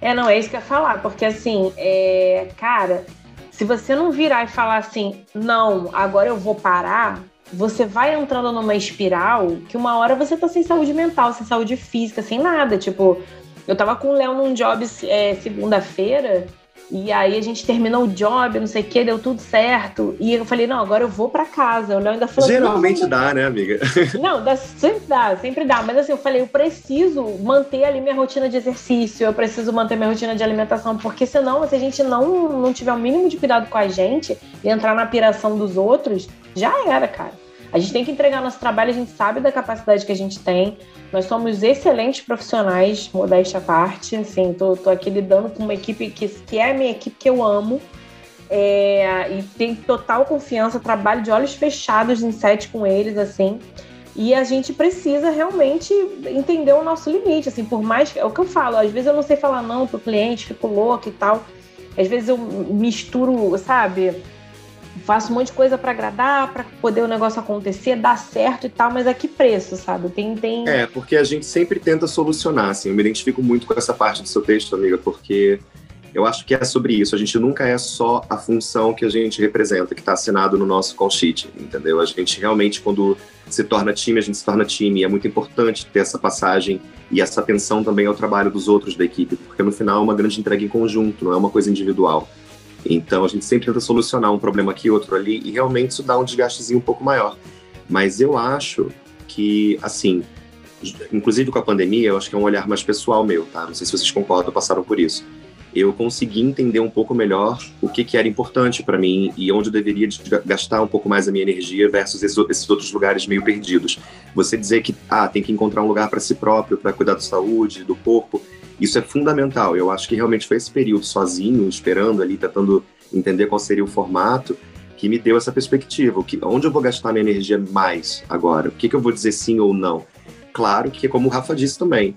É, não, é isso que eu ia falar, porque assim, é, cara, se você não virar e falar assim, não, agora eu vou parar, você vai entrando numa espiral que uma hora você tá sem saúde mental, sem saúde física, sem nada. Tipo, eu tava com o Léo num job é, segunda-feira, e aí a gente terminou o job, não sei o que, deu tudo certo. E eu falei, não, agora eu vou pra casa. O Léo ainda falou Geralmente não, dá, né, amiga? não, dá, sempre dá, sempre dá. Mas assim, eu falei, eu preciso manter ali minha rotina de exercício, eu preciso manter minha rotina de alimentação, porque senão, se a gente não, não tiver o mínimo de cuidado com a gente e entrar na piração dos outros, já era, cara. A gente tem que entregar nosso trabalho, a gente sabe da capacidade que a gente tem. Nós somos excelentes profissionais, modéstia à parte. Assim, tô, tô aqui lidando com uma equipe que, que é a minha equipe que eu amo. É, e tem total confiança, trabalho de olhos fechados em set com eles, assim. E a gente precisa realmente entender o nosso limite, assim, por mais que. É o que eu falo, às vezes eu não sei falar não pro cliente, fico louca e tal. Às vezes eu misturo, sabe? Faço um monte de coisa para agradar, para poder o negócio acontecer, dar certo e tal, mas a que preço, sabe? Tem. tem... É, porque a gente sempre tenta solucionar, assim. Eu me identifico muito com essa parte do seu texto, amiga, porque eu acho que é sobre isso. A gente nunca é só a função que a gente representa, que está assinado no nosso call sheet, entendeu? A gente realmente, quando se torna time, a gente se torna time. E é muito importante ter essa passagem e essa atenção também ao trabalho dos outros da equipe, porque no final é uma grande entrega em conjunto, não é uma coisa individual. Então a gente sempre tenta solucionar um problema aqui, outro ali, e realmente isso dá um desgastezinho um pouco maior. Mas eu acho que, assim, inclusive com a pandemia, eu acho que é um olhar mais pessoal meu, tá? Não sei se vocês concordam, passaram por isso. Eu consegui entender um pouco melhor o que, que era importante para mim e onde eu deveria gastar um pouco mais a minha energia versus esses, outros lugares meio perdidos. Você dizer que ah, tem que encontrar um lugar para si próprio, para cuidar da saúde, do corpo, isso é fundamental. Eu acho que realmente foi esse período sozinho, esperando ali, tentando entender qual seria o formato, que me deu essa perspectiva. Que, onde eu vou gastar minha energia mais agora? O que, que eu vou dizer sim ou não? Claro que, como o Rafa disse também,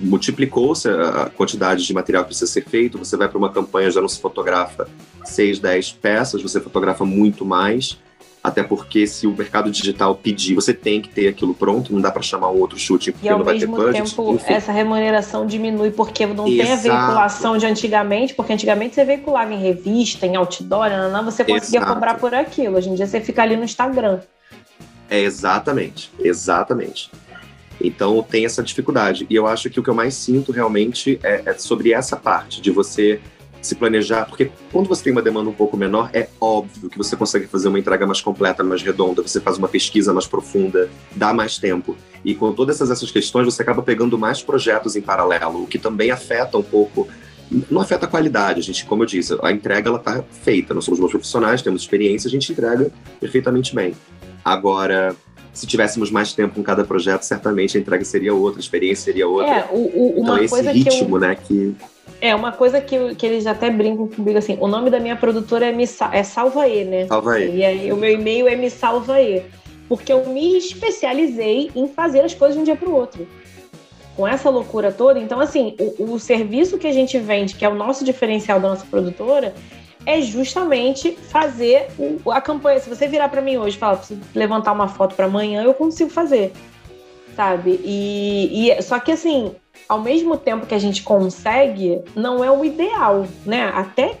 multiplicou-se a quantidade de material que precisa ser feito. Você vai para uma campanha, já não se fotografa 6, 10 peças, você fotografa muito mais. Até porque se o mercado digital pedir, você tem que ter aquilo pronto, não dá para chamar um outro chute porque e ao não vai ter mesmo budget. tempo, enfim. essa remuneração diminui porque não tem a Exato. veiculação de antigamente, porque antigamente você veiculava em revista, em outdoor, não, você conseguia Exato. cobrar por aquilo. Hoje em dia você fica ali no Instagram. É exatamente, exatamente. Então tem essa dificuldade. E eu acho que o que eu mais sinto realmente é, é sobre essa parte de você se planejar, porque quando você tem uma demanda um pouco menor, é óbvio que você consegue fazer uma entrega mais completa, mais redonda, você faz uma pesquisa mais profunda, dá mais tempo. E com todas essas, questões, você acaba pegando mais projetos em paralelo, o que também afeta um pouco. Não afeta a qualidade, a gente, como eu disse, a entrega ela tá feita. Nós somos bons profissionais, temos experiência, a gente entrega perfeitamente bem. Agora, se tivéssemos mais tempo com cada projeto, certamente a entrega seria outra, a experiência seria outra. É, o, o- então esse que eu, ritmo, né, que É, uma coisa que, que eles até brincam comigo assim, o nome da minha produtora é, me, é Salvaê, né? salva aí. E aí o meu e-mail é me salvaê. Porque eu me especializei em fazer as coisas de um dia para o outro. Com essa loucura toda, então assim, o, o serviço que a gente vende, que é o nosso diferencial da nossa produtora, é justamente fazer o- a campanha. Se você virar para mim hoje e falar, preciso levantar uma foto para amanhã, eu consigo fazer. Sabe? E, e só que assim, ao mesmo tempo que a gente consegue, não é o ideal, né? Até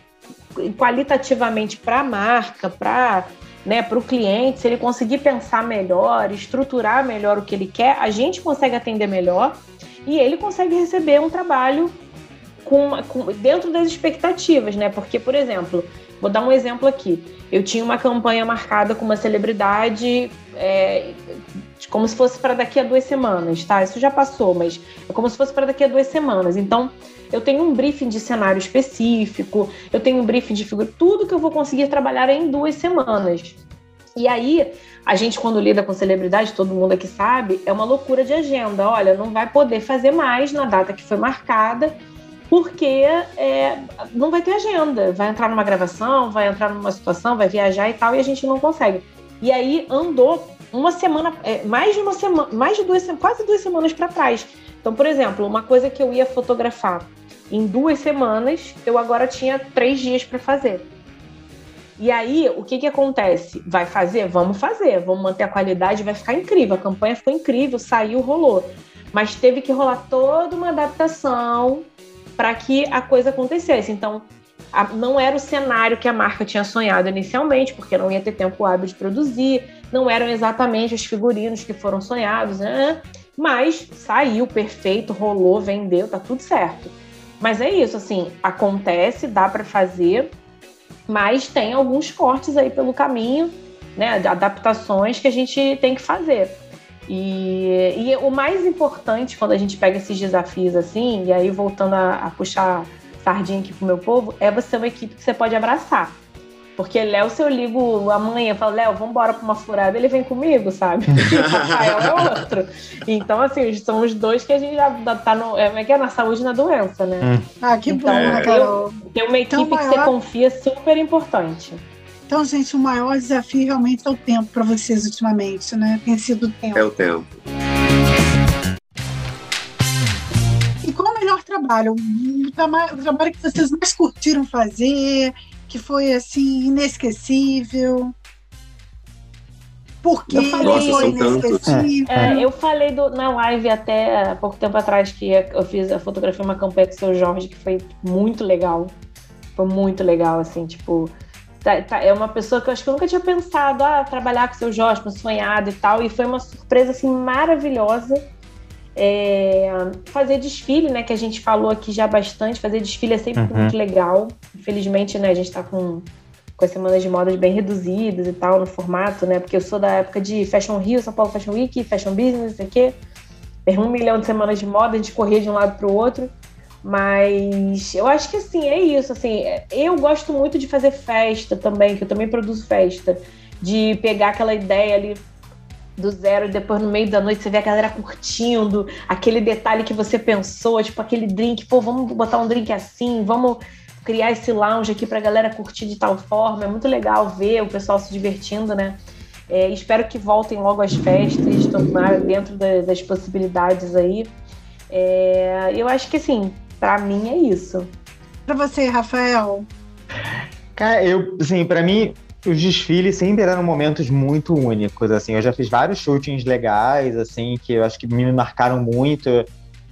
qualitativamente para a marca, para né, para o cliente, se ele conseguir pensar melhor, estruturar melhor o que ele quer, a gente consegue atender melhor e ele consegue receber um trabalho com, com- dentro das expectativas, né? Porque, por exemplo, vou dar um exemplo aqui. Eu tinha uma campanha marcada com uma celebridade, é, como se fosse para daqui a duas semanas, tá? Isso já passou, mas é como se fosse para daqui a duas semanas. Então, eu tenho um briefing de cenário específico, eu tenho um briefing de figura, tudo que eu vou conseguir trabalhar é em duas semanas. E aí, a gente, quando lida com celebridade, todo mundo aqui sabe, é uma loucura de agenda. Olha, não vai poder fazer mais na data que foi marcada, porque é, não vai ter agenda. Vai entrar numa gravação, vai entrar numa situação, vai viajar e tal, e a gente não consegue. E aí andou uma semana, é, mais de uma semana, mais de duas, se- quase duas semanas para trás. Então, por exemplo, uma coisa que eu ia fotografar em duas semanas, eu agora tinha três dias para fazer. E aí, o que que acontece? Vai fazer? Vamos fazer, vamos manter a qualidade, vai ficar incrível. A campanha ficou incrível, saiu, rolou. Mas teve que rolar toda uma adaptação para que a coisa acontecesse. Então, a, não era o cenário que a marca tinha sonhado inicialmente, porque não ia ter tempo hábil de produzir, não eram exatamente os figurinos que foram sonhados, né? Mas saiu perfeito, rolou, vendeu, tá tudo certo. Mas é isso, assim, acontece, dá para fazer, mas tem alguns cortes aí pelo caminho, né? Adaptações que a gente tem que fazer. E, e o mais importante quando a gente pega esses desafios assim, e aí voltando a, a puxar sardinha aqui pro meu povo, é você ter uma equipe que você pode abraçar. Porque Léo, se eu ligo amanhã e falo, Léo, vamos embora pra uma furada, ele vem comigo, sabe? E Rafael é outro. Então, assim, são os dois que a gente já tá no. É, é que é na saúde e na doença, né? Hum. Ah, que então, bom, Carol? Ter uma equipe então, maior... que você confia é super importante. Então, gente, o maior desafio realmente é o tempo para vocês ultimamente, né? Tem sido o tempo. É o tempo. E qual o melhor? O, trabalho? o trabalho que vocês mais curtiram fazer? Que foi assim inesquecível? Por que Nossa, foi inesquecível? É, eu falei do, na live até há pouco tempo atrás que eu fiz a fotografia uma campanha com o seu Jorge, que foi muito legal. Foi muito legal, assim, tipo. Tá, tá, é uma pessoa que eu acho que eu nunca tinha pensado a ah, trabalhar com o seu Jorge, sonhado e tal, e foi uma surpresa assim maravilhosa é, fazer desfile, né? Que a gente falou aqui já bastante. Fazer desfile é sempre uhum. muito legal. Infelizmente, né? A gente está com, com as semanas de modas bem reduzidas e tal no formato, né? Porque eu sou da época de Fashion Rio, São Paulo Fashion Week, Fashion Business, não sei o quê. Um milhão de semanas de moda, a gente corria de um lado para o outro. Mas eu acho que assim, é isso. Assim, eu gosto muito de fazer festa também, que eu também produzo festa. De pegar aquela ideia ali do zero e depois no meio da noite você vê a galera curtindo aquele detalhe que você pensou, tipo aquele drink, pô, vamos botar um drink assim, vamos criar esse lounge aqui pra galera curtir de tal forma. É muito legal ver o pessoal se divertindo, né? É, espero que voltem logo as festas, tomar dentro da, das possibilidades aí. É, eu acho que assim, para mim é isso. Para você, Rafael? Cara, eu, assim, para mim, os desfiles sempre eram momentos muito únicos, assim. Eu já fiz vários shootings legais, assim, que eu acho que me marcaram muito.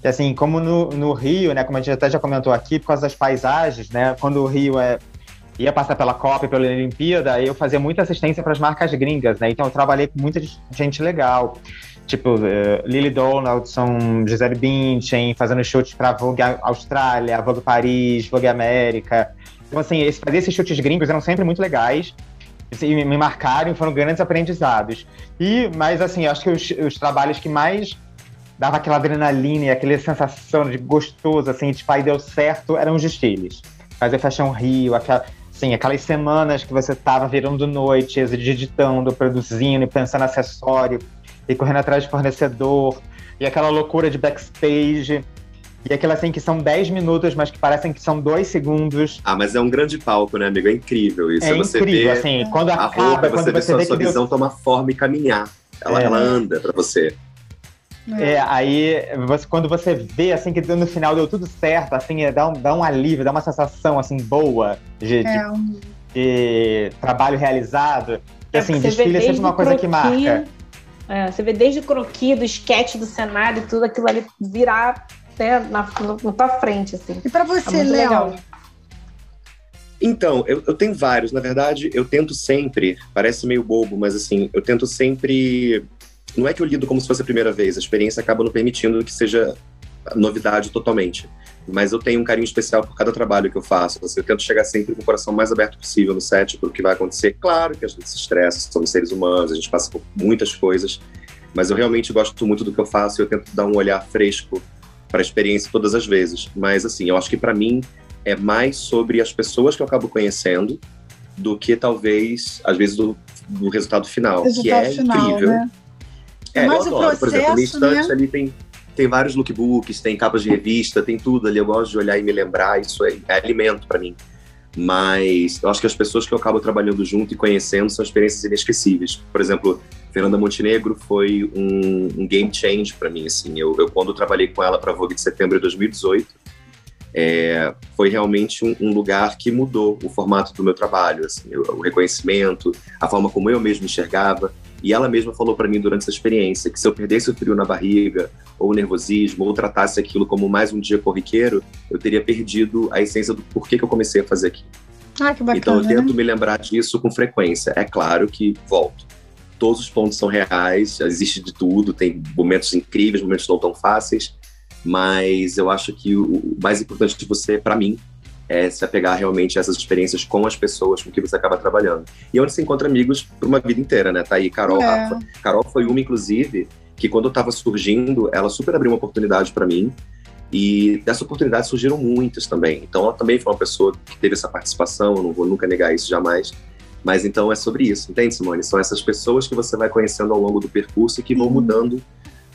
E, assim, como no, no Rio, né, como a gente até já comentou aqui, por causa das paisagens, né, quando o Rio é, ia passar pela Copa e pela Olimpíada, eu fazia muita assistência para as marcas gringas, né, então eu trabalhei com muita gente legal, tipo uh, Lily Donaldson, Gisele Bündchen, fazendo chutes para Vogue Austrália, Vogue Paris, Vogue América, então assim, esse, fazer esses chutes gringos eram sempre muito legais, e me marcaram foram grandes aprendizados. E, mas assim, acho que os, os trabalhos que mais dava aquela adrenalina e aquela sensação de gostoso, assim, de pai deu certo, eram os desfiles. Fazer Fashion Rio, aquela, assim, aquelas semanas que você tava virando noites, editando, produzindo, pensando acessório, e correndo atrás de fornecedor, e aquela loucura de backstage. E aquela assim que são 10 minutos, mas que parecem que são 2 segundos. Ah, mas é um grande palco, né, amigo? É incrível isso. É você incrível, vê assim, quando a acaba, roupa, você vê sua, sua visão tomar forma e caminhar. Ela, é. ela anda para você. É, aí você, quando você vê assim que no final deu tudo certo, assim, é, dá, um, dá um alívio, dá uma sensação assim boa de, é, de, de trabalho realizado. E, é, assim, desfile é sempre uma coisa que marca. É, você vê desde o croqui, do esquete do cenário, tudo aquilo ali virar né, na, no, pra frente, assim. E para você, é Léo? Então, eu, eu, tenho vários. Na verdade, eu tento sempre, parece meio bobo, mas assim, eu tento sempre. Não é que eu lido como se fosse a primeira vez, a experiência acaba não permitindo que seja novidade totalmente. Mas eu tenho um carinho especial por cada trabalho que eu faço. Assim, eu tento chegar sempre com o coração mais aberto possível no set, pelo que vai acontecer. Claro que a gente se estressa, somos seres humanos, a gente passa por muitas coisas, mas eu realmente gosto muito do que eu faço e eu tento dar um olhar fresco para a experiência todas as vezes. Mas, assim, eu acho que para mim é mais sobre as pessoas que eu acabo conhecendo do que talvez, às vezes, do, do resultado final, resultado que é final, incrível. Né? É, Mas eu adoro. Processo, Por exemplo, no instante né? ali tem, tem vários lookbooks, tem capas de revista, tem tudo ali. Eu gosto de olhar e me lembrar, isso é, é alimento para mim. Mas eu acho que as pessoas que eu acabo trabalhando junto e conhecendo são experiências inesquecíveis. Por exemplo, Fernanda Montenegro foi um, um game change para mim. Assim, eu, eu, quando trabalhei com ela para Vogue de setembro de 2018, é, foi realmente um, um, lugar que mudou o formato do meu trabalho, assim, o, o reconhecimento, a forma como eu mesmo enxergava. E ela mesma falou para mim durante essa experiência que se eu perdesse o frio na barriga, ou o nervosismo, ou tratasse aquilo como mais um dia corriqueiro, eu teria perdido a essência do porquê que eu comecei a fazer aquilo. Ah, que bacana, então eu tento né? me lembrar disso com frequência. É claro que volto. Todos os pontos são reais, existe de tudo, tem momentos incríveis, momentos não tão fáceis, mas eu acho que o mais importante de você, para mim, é se apegar realmente a essas experiências com as pessoas com que você acaba trabalhando. E onde você encontra amigos por uma vida inteira, né? Tá aí Carol, é. Rafa. Carol foi uma, inclusive, que quando eu estava surgindo, ela super abriu uma oportunidade para mim. E dessa oportunidade surgiram muitas também. Então, ela também foi uma pessoa que teve essa participação, eu não vou nunca negar isso jamais. Mas então é sobre isso, entende, Simone? São essas pessoas que você vai conhecendo ao longo do percurso e que vão mudando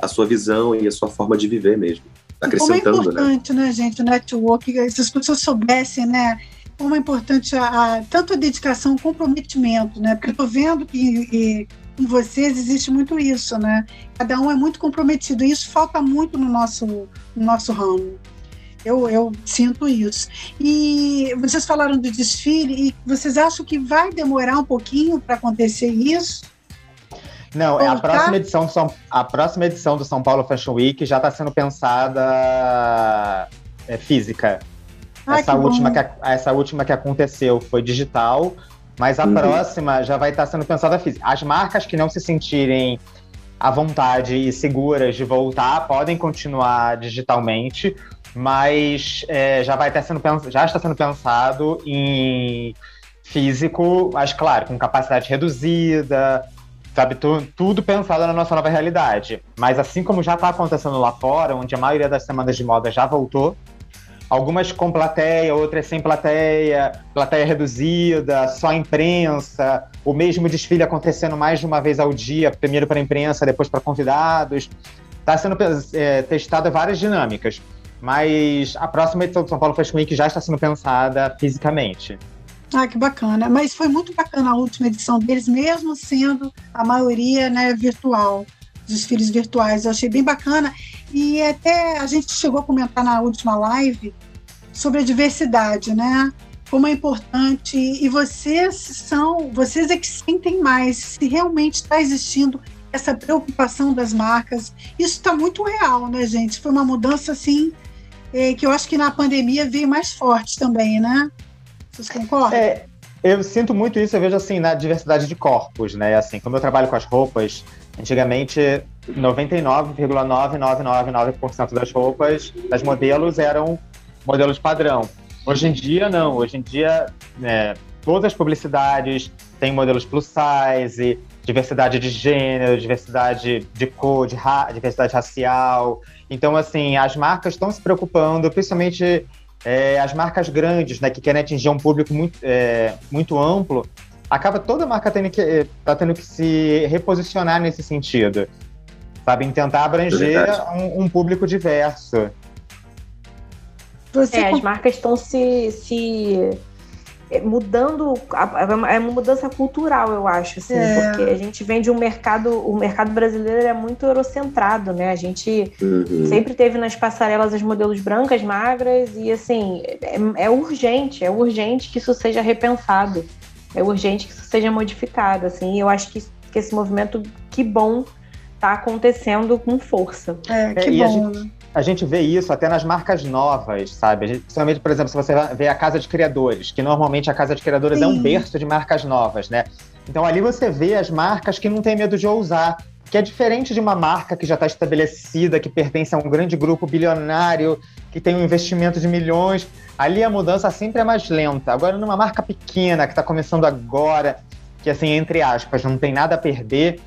a sua visão e a sua forma de viver mesmo acrescentando, como é importante, né? né, gente, o network, se as pessoas soubessem, né, como é importante a, a tanto a dedicação, o comprometimento, né? Porque eu tô vendo que com vocês existe muito isso, né? Cada um é muito comprometido e isso falta muito no nosso, no nosso ramo. Eu, eu sinto isso. E vocês falaram do desfile e vocês acham que vai demorar um pouquinho para acontecer isso? Não, é a próxima edição do São, a próxima edição do São Paulo Fashion Week já está sendo pensada é, física. Ai, essa, que última bom. que, essa última que aconteceu foi digital, mas a Uhum. próxima já vai estar sendo pensada física. As marcas que não se sentirem à vontade e seguras de voltar podem continuar digitalmente, mas é, já vai estar sendo já está sendo pensado em físico, mas claro, com capacidade reduzida, sabe, tu- tudo pensado na nossa nova realidade. Mas assim como já está acontecendo lá fora, onde a maioria das semanas de moda já voltou, algumas com plateia, outras sem plateia, plateia reduzida, só imprensa, o mesmo desfile acontecendo mais de uma vez ao dia, primeiro para imprensa, depois para convidados. Está sendo é, testada várias dinâmicas, mas a próxima edição do São Paulo Fashion Week já está sendo pensada fisicamente. Ah, que bacana. Mas foi muito bacana a última edição deles, mesmo sendo a maioria né, virtual, desfiles virtuais. Eu achei bem bacana. E até a gente chegou a comentar na última live sobre a diversidade, né? Como é importante. E vocês são, vocês é que sentem mais se realmente está existindo essa preocupação das marcas. Isso está muito real, né, gente? Foi uma mudança assim que eu acho que na pandemia veio mais forte também, né? Vocês concordam? É, eu sinto muito isso, eu vejo assim, na diversidade de corpos, né? Assim, como eu trabalho com as roupas, antigamente 99,9999% das roupas, das modelos, eram modelos padrão. Hoje em dia, não. Hoje em dia, né, todas as publicidades têm modelos plus size, diversidade de gênero, diversidade de cor, de ra diversidade racial. Então, assim, as marcas estão se preocupando, principalmente é, as marcas grandes, né, que querem atingir um público muito, é, muito amplo, acaba toda marca tendo que, tá tendo que se reposicionar nesse sentido, sabe? Em tentar abranger um, um, público diverso. Você é, as marcas estão se, se mudando, é uma mudança cultural, eu acho, assim, é. porque a gente vem de um mercado, o mercado brasileiro é muito eurocentrado, né? A gente uhum. sempre teve nas passarelas as modelos brancas, magras, e assim, é, é, urgente, é urgente que isso seja repensado, é urgente que isso seja modificado, assim, eu acho que, que esse movimento, que bom, tá acontecendo com força. É, que bom. A gente, a gente vê isso até nas marcas novas, sabe? Gente, principalmente, por exemplo, se você vê a Casa de Criadores, que normalmente a Casa de Criadores Sim. é um berço de marcas novas, né? Então ali você vê as marcas que não tem medo de ousar, que é diferente de uma marca que já está estabelecida, que pertence a um grande grupo bilionário, que tem um investimento de milhões. Ali a mudança sempre é mais lenta. Agora, numa marca pequena, que está começando agora, que assim, entre aspas, não tem nada a perder,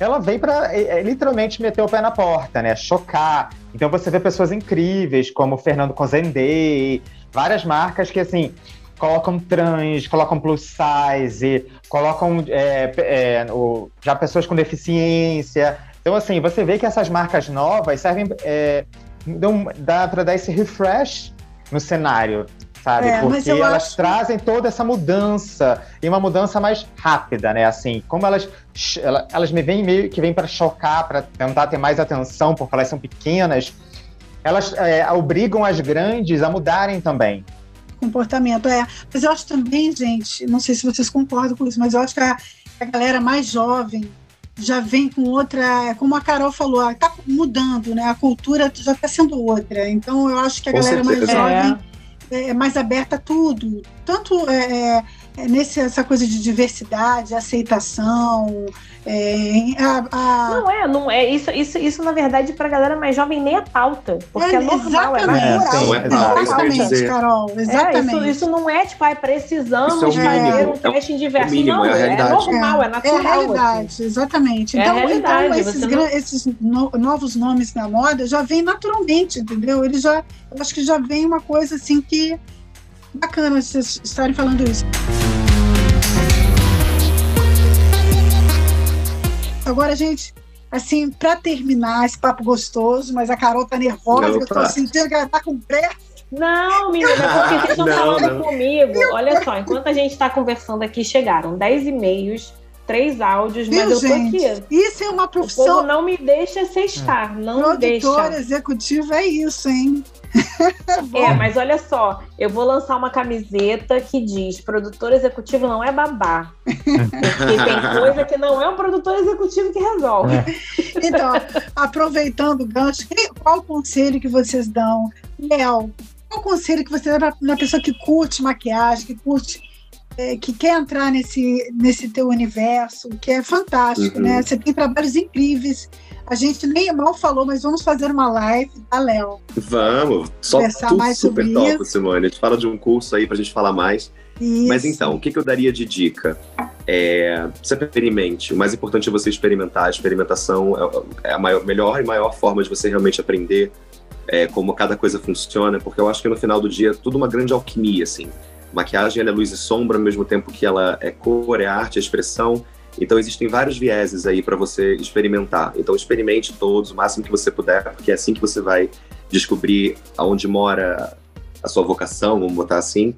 ela vem para é, literalmente meter o pé na porta, né? Chocar. Então você vê pessoas incríveis, como Fernando Cozendei, várias marcas que, assim, colocam trans, colocam plus size, colocam é, é, o, já pessoas com deficiência. Então, assim, você vê que essas marcas novas servem. É, dão, dá para dar esse refresh no cenário, sabe? É, Porque elas acho... trazem toda essa mudança e uma mudança mais rápida, né? Assim, como elas elas me vêm meio que vêm para chocar, para tentar ter mais atenção, porque elas são pequenas. elas é, obrigam as grandes a mudarem também. Comportamento, é. Mas eu acho também, gente, não sei se vocês concordam com isso, mas eu acho que a, a galera mais jovem já vem com outra, como a Carol falou, está mudando, né? A cultura já está sendo outra. Então eu acho que a com galera certeza. mais jovem é. é. mais aberta a tudo. Tanto é, é, é nesse, essa coisa de diversidade, aceitação, é, a, a... Não é, não é. Isso, isso, isso na verdade, para a galera mais jovem, nem é pauta. Porque é, é normal, é natural. É, sim, exatamente, Carol. Exatamente. É, isso, isso não é tipo, ah, precisamos é fazer um casting diverso. Mínimo, não, é, normal, é natural. É a realidade, assim. exatamente. Então, então esses, não... esses no, novos nomes na moda já vêm naturalmente, entendeu? Eles já, eu acho que já vem uma coisa assim que bacana vocês estarem falando isso. Agora, gente, assim, para terminar esse papo gostoso, mas a Carol tá nervosa, eu tô sentindo que ela tá com pressa. Não, menina, porque vocês estão falando não. comigo. Olha só, enquanto a gente está conversando aqui, chegaram 10 e-mails, três áudios, Viu, mas eu tô gente? aqui. Isso é uma profissão. O povo não me deixa cestar, não Produtora me deixa. Produtora executiva é isso, hein? é, mas olha só, eu vou lançar uma camiseta que diz: produtor executivo não é babá. Porque tem coisa que não é um produtor executivo que resolve. É. Então, aproveitando o gancho, qual o conselho que vocês dão? Léo, qual o conselho que você dá para pessoa que curte maquiagem, que curte é, que quer entrar nesse, nesse teu universo, que é fantástico, né? uhum. né? Você tem trabalhos incríveis. A gente nem mal falou, mas vamos fazer uma live, tá, Léo? Vamos. Só tu mais super top, isso. Simone. A gente fala de um curso aí pra gente falar mais. Isso. Mas então, o que, que eu daria de dica? É, você experimente. O mais importante é você experimentar. A experimentação é, é a maior, melhor e maior forma de você realmente aprender é, como cada coisa funciona, porque eu acho que no final do dia é tudo uma grande alquimia, assim. Maquiagem é luz e sombra, ao mesmo tempo que ela é cor, é arte, é expressão. Então existem vários vieses aí para você experimentar. Então experimente todos o máximo que você puder, porque é assim que você vai descobrir aonde mora a sua vocação, vamos botar assim.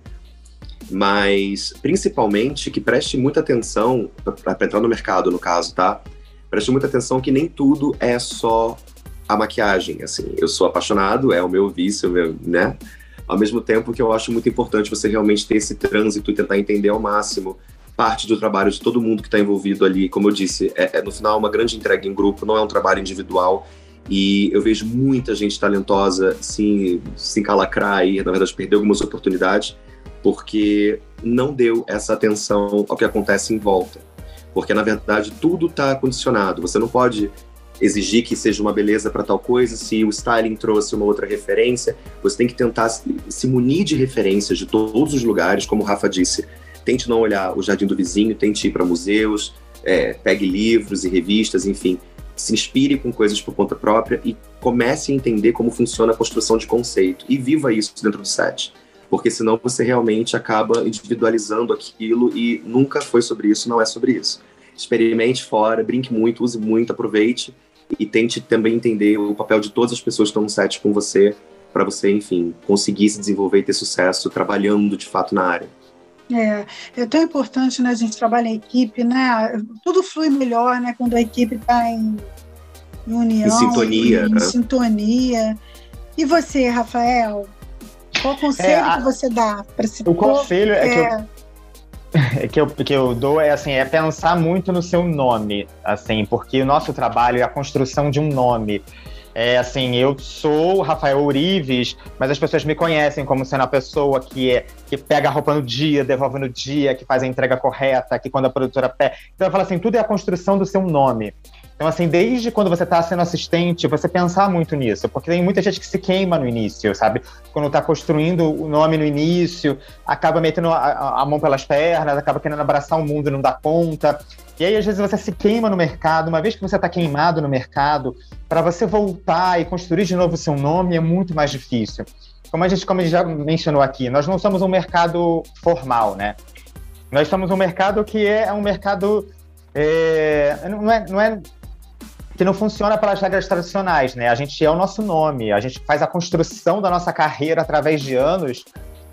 Mas principalmente que preste muita atenção para entrar no mercado, no caso, tá? Preste muita atenção que nem tudo é só a maquiagem. Assim, eu sou apaixonado, é o meu vício, meu, né? Ao mesmo tempo que eu acho muito importante você realmente ter esse trânsito e tentar entender ao máximo parte do trabalho de todo mundo que está envolvido ali. Como eu disse, é, é, no final uma grande entrega em grupo, não é um trabalho individual. E eu vejo muita gente talentosa se, se encalacrar e, na verdade, perder algumas oportunidades porque não deu essa atenção ao que acontece em volta. Porque, na verdade, tudo está condicionado. Você não pode exigir que seja uma beleza para tal coisa, se o styling trouxe uma outra referência, você tem que tentar se munir de referências de todos os lugares, como o Rafa disse. Tente não olhar o jardim do vizinho, tente ir para museus, é, pegue livros e revistas, enfim. Se inspire com coisas por conta própria e comece a entender como funciona a construção de conceito. E viva isso dentro do set. Porque senão você realmente acaba individualizando aquilo e nunca foi sobre isso, não é sobre isso. Experimente fora, brinque muito, use muito, aproveite e tente também entender o papel de todas as pessoas que estão no set com você, para você, enfim, conseguir se desenvolver e ter sucesso trabalhando de fato na área. É, é tão importante, né, a gente trabalhar em equipe, né? Tudo flui melhor, né, quando a equipe está em, em, união, em sintonia, em, né? sintonia. E você, Rafael? Qual conselho é, a, que você dá para esse O conselho é, é que eu é, que eu, que eu dou é assim, é pensar muito no seu nome, assim, porque o nosso trabalho é a construção de um nome. É assim, eu sou Rafael Urives, mas as pessoas me conhecem como sendo a pessoa que, é, que pega a roupa no dia, devolve no dia, que faz a entrega correta, que quando a produtora pega. Então eu falo assim, tudo é a construção do seu nome. Então, assim, desde quando você está sendo assistente, você pensar muito nisso, porque tem muita gente que se queima no início, sabe? Quando está construindo o nome no início, acaba metendo a, a, mão pelas pernas, acaba querendo abraçar o mundo e não dá conta. E aí, às vezes, você se queima no mercado. Uma vez que você está queimado no mercado, para você voltar e construir de novo o seu nome é muito mais difícil. Como a gente, como a gente já mencionou aqui, nós não somos um mercado formal, né? Nós somos um mercado que é um mercado é, não, é, não é que não funciona pelas regras tradicionais, né? A gente é o nosso nome, a gente faz a construção da nossa carreira através de anos,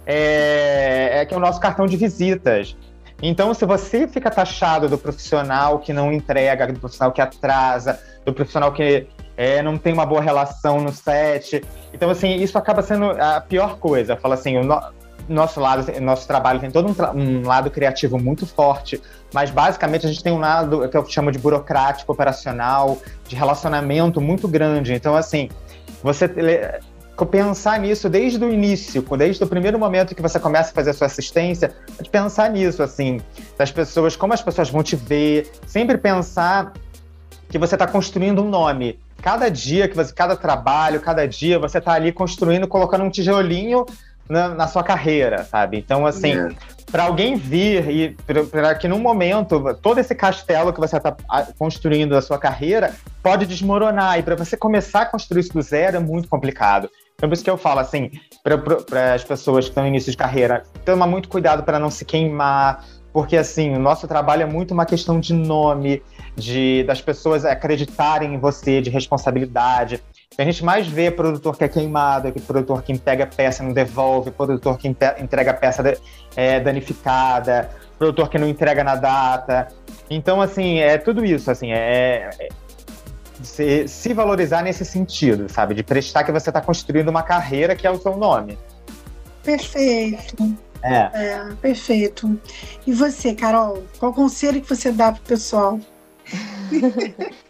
é, é que é o nosso cartão de visitas. Então, se você fica taxado do profissional que não entrega, do profissional que atrasa, do profissional que, é, não tem uma boa relação no set. Então, assim, isso acaba sendo a pior coisa. Fala assim, o no, nosso lado, nosso trabalho tem todo um, um, lado criativo muito forte, mas basicamente a gente tem um lado que eu chamo de burocrático, operacional, de relacionamento muito grande. Então, assim, você pensar nisso desde o início, desde o primeiro momento que você começa a fazer a sua assistência, de pensar nisso, assim, das pessoas, como as pessoas vão te ver, sempre pensar que você está construindo um nome. Cada dia que você, cada trabalho, cada dia você está ali construindo, colocando um tijolinho na, na, sua carreira, sabe? Então, assim, é. para alguém vir e para que num momento todo esse castelo que você está construindo da sua carreira pode desmoronar e para você começar a construir isso do zero é muito complicado. Então, por isso que eu falo assim, para as pessoas que estão no início de carreira, toma muito cuidado para não se queimar, porque assim, o nosso trabalho é muito uma questão de nome, de das pessoas acreditarem em você, de responsabilidade. A gente mais vê produtor que é queimado, que produtor que pega peça e não devolve, produtor que entrega peça é, danificada, produtor que não entrega na data. Então, assim, é tudo isso, assim, é, é se, se valorizar nesse sentido, sabe? De prestar que você está construindo uma carreira que é o seu nome. Perfeito. É. é. Perfeito. E você, Carol, qual conselho que você dá pro pessoal?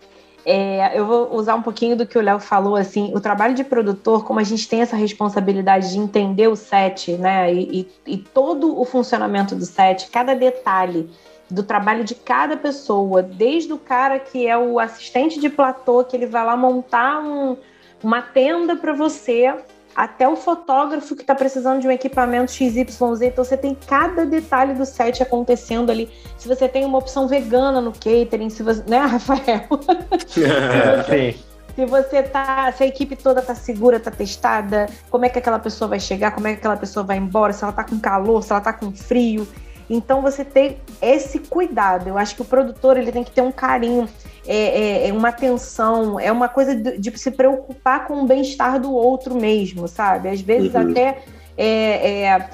É, eu vou usar um pouquinho do que o Léo falou, assim, o trabalho de produtor, como a gente tem essa responsabilidade de entender o set, né, e, e, e todo o funcionamento do set, cada detalhe do trabalho de cada pessoa, desde o cara que é o assistente de platô, que ele vai lá montar um, uma tenda para você, até o fotógrafo que está precisando de um equipamento XYZ. Então você tem cada detalhe do set acontecendo ali. Se você tem uma opção vegana no catering, se você. Né, Rafael? Sim. Se você tá, se a equipe toda tá segura, tá testada, como é que aquela pessoa vai chegar, como é que aquela pessoa vai embora, se ela tá com calor, se ela tá com frio. Então você tem esse cuidado. Eu acho que o produtor ele tem que ter um carinho, é, é, é uma atenção, é uma coisa de, de, se preocupar com o bem-estar do outro mesmo, sabe? Às vezes uhum. até é, é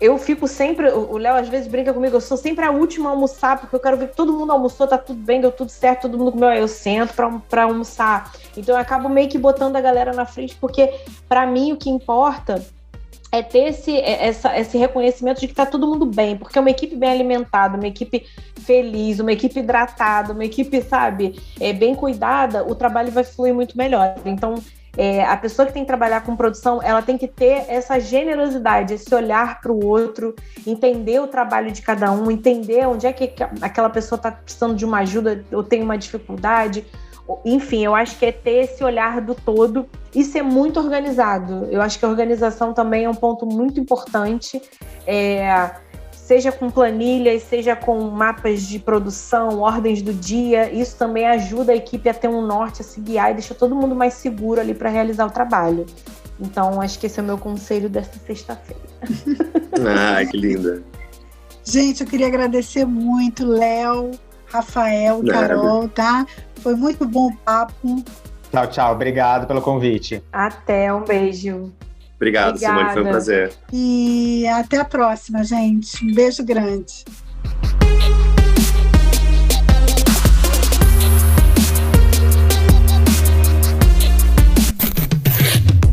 eu fico sempre, o Léo às vezes brinca comigo, eu sou sempre a última a almoçar, porque eu quero ver que todo mundo almoçou, tá tudo bem, deu tudo certo, todo mundo comeu, aí eu sento pra, pra almoçar. Então eu acabo meio que botando a galera na frente, porque para mim o que importa é ter esse, é, essa, esse reconhecimento de que está todo mundo bem, porque uma equipe bem alimentada, uma equipe feliz, uma equipe hidratada, uma equipe, sabe, é, bem cuidada, o trabalho vai fluir muito melhor. Então, é, a pessoa que tem que trabalhar com produção, ela tem que ter essa generosidade, esse olhar para o outro, entender o trabalho de cada um, entender onde é que aquela pessoa está precisando de uma ajuda ou tem uma dificuldade enfim, eu acho que é ter esse olhar do todo e ser muito organizado. Eu acho que a organização também é um ponto muito importante. É, seja com planilhas, seja com mapas de produção, ordens do dia, isso também ajuda a equipe a ter um norte, a se guiar e deixa todo mundo mais seguro ali para realizar o trabalho. Então, acho que esse é o meu conselho desta sexta-feira. ah, que linda. Gente, eu queria agradecer muito, Léo, Rafael, Carol, tá? Foi muito bom o papo. Tchau, tchau. Obrigado pelo convite. Até, um beijo. Obrigado, Obrigada. Simone. Foi um prazer. E até a próxima, gente. Um beijo grande.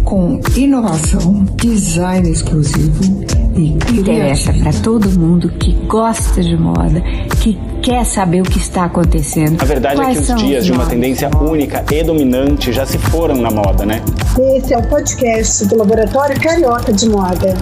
Com inovação, design exclusivo e interessa para todo mundo que gosta de moda, que quer saber o que está acontecendo. A verdade Quais é que os dias os de uma tendência única e dominante já se foram na moda, né? Esse é o podcast do Laboratório Carioca de Moda.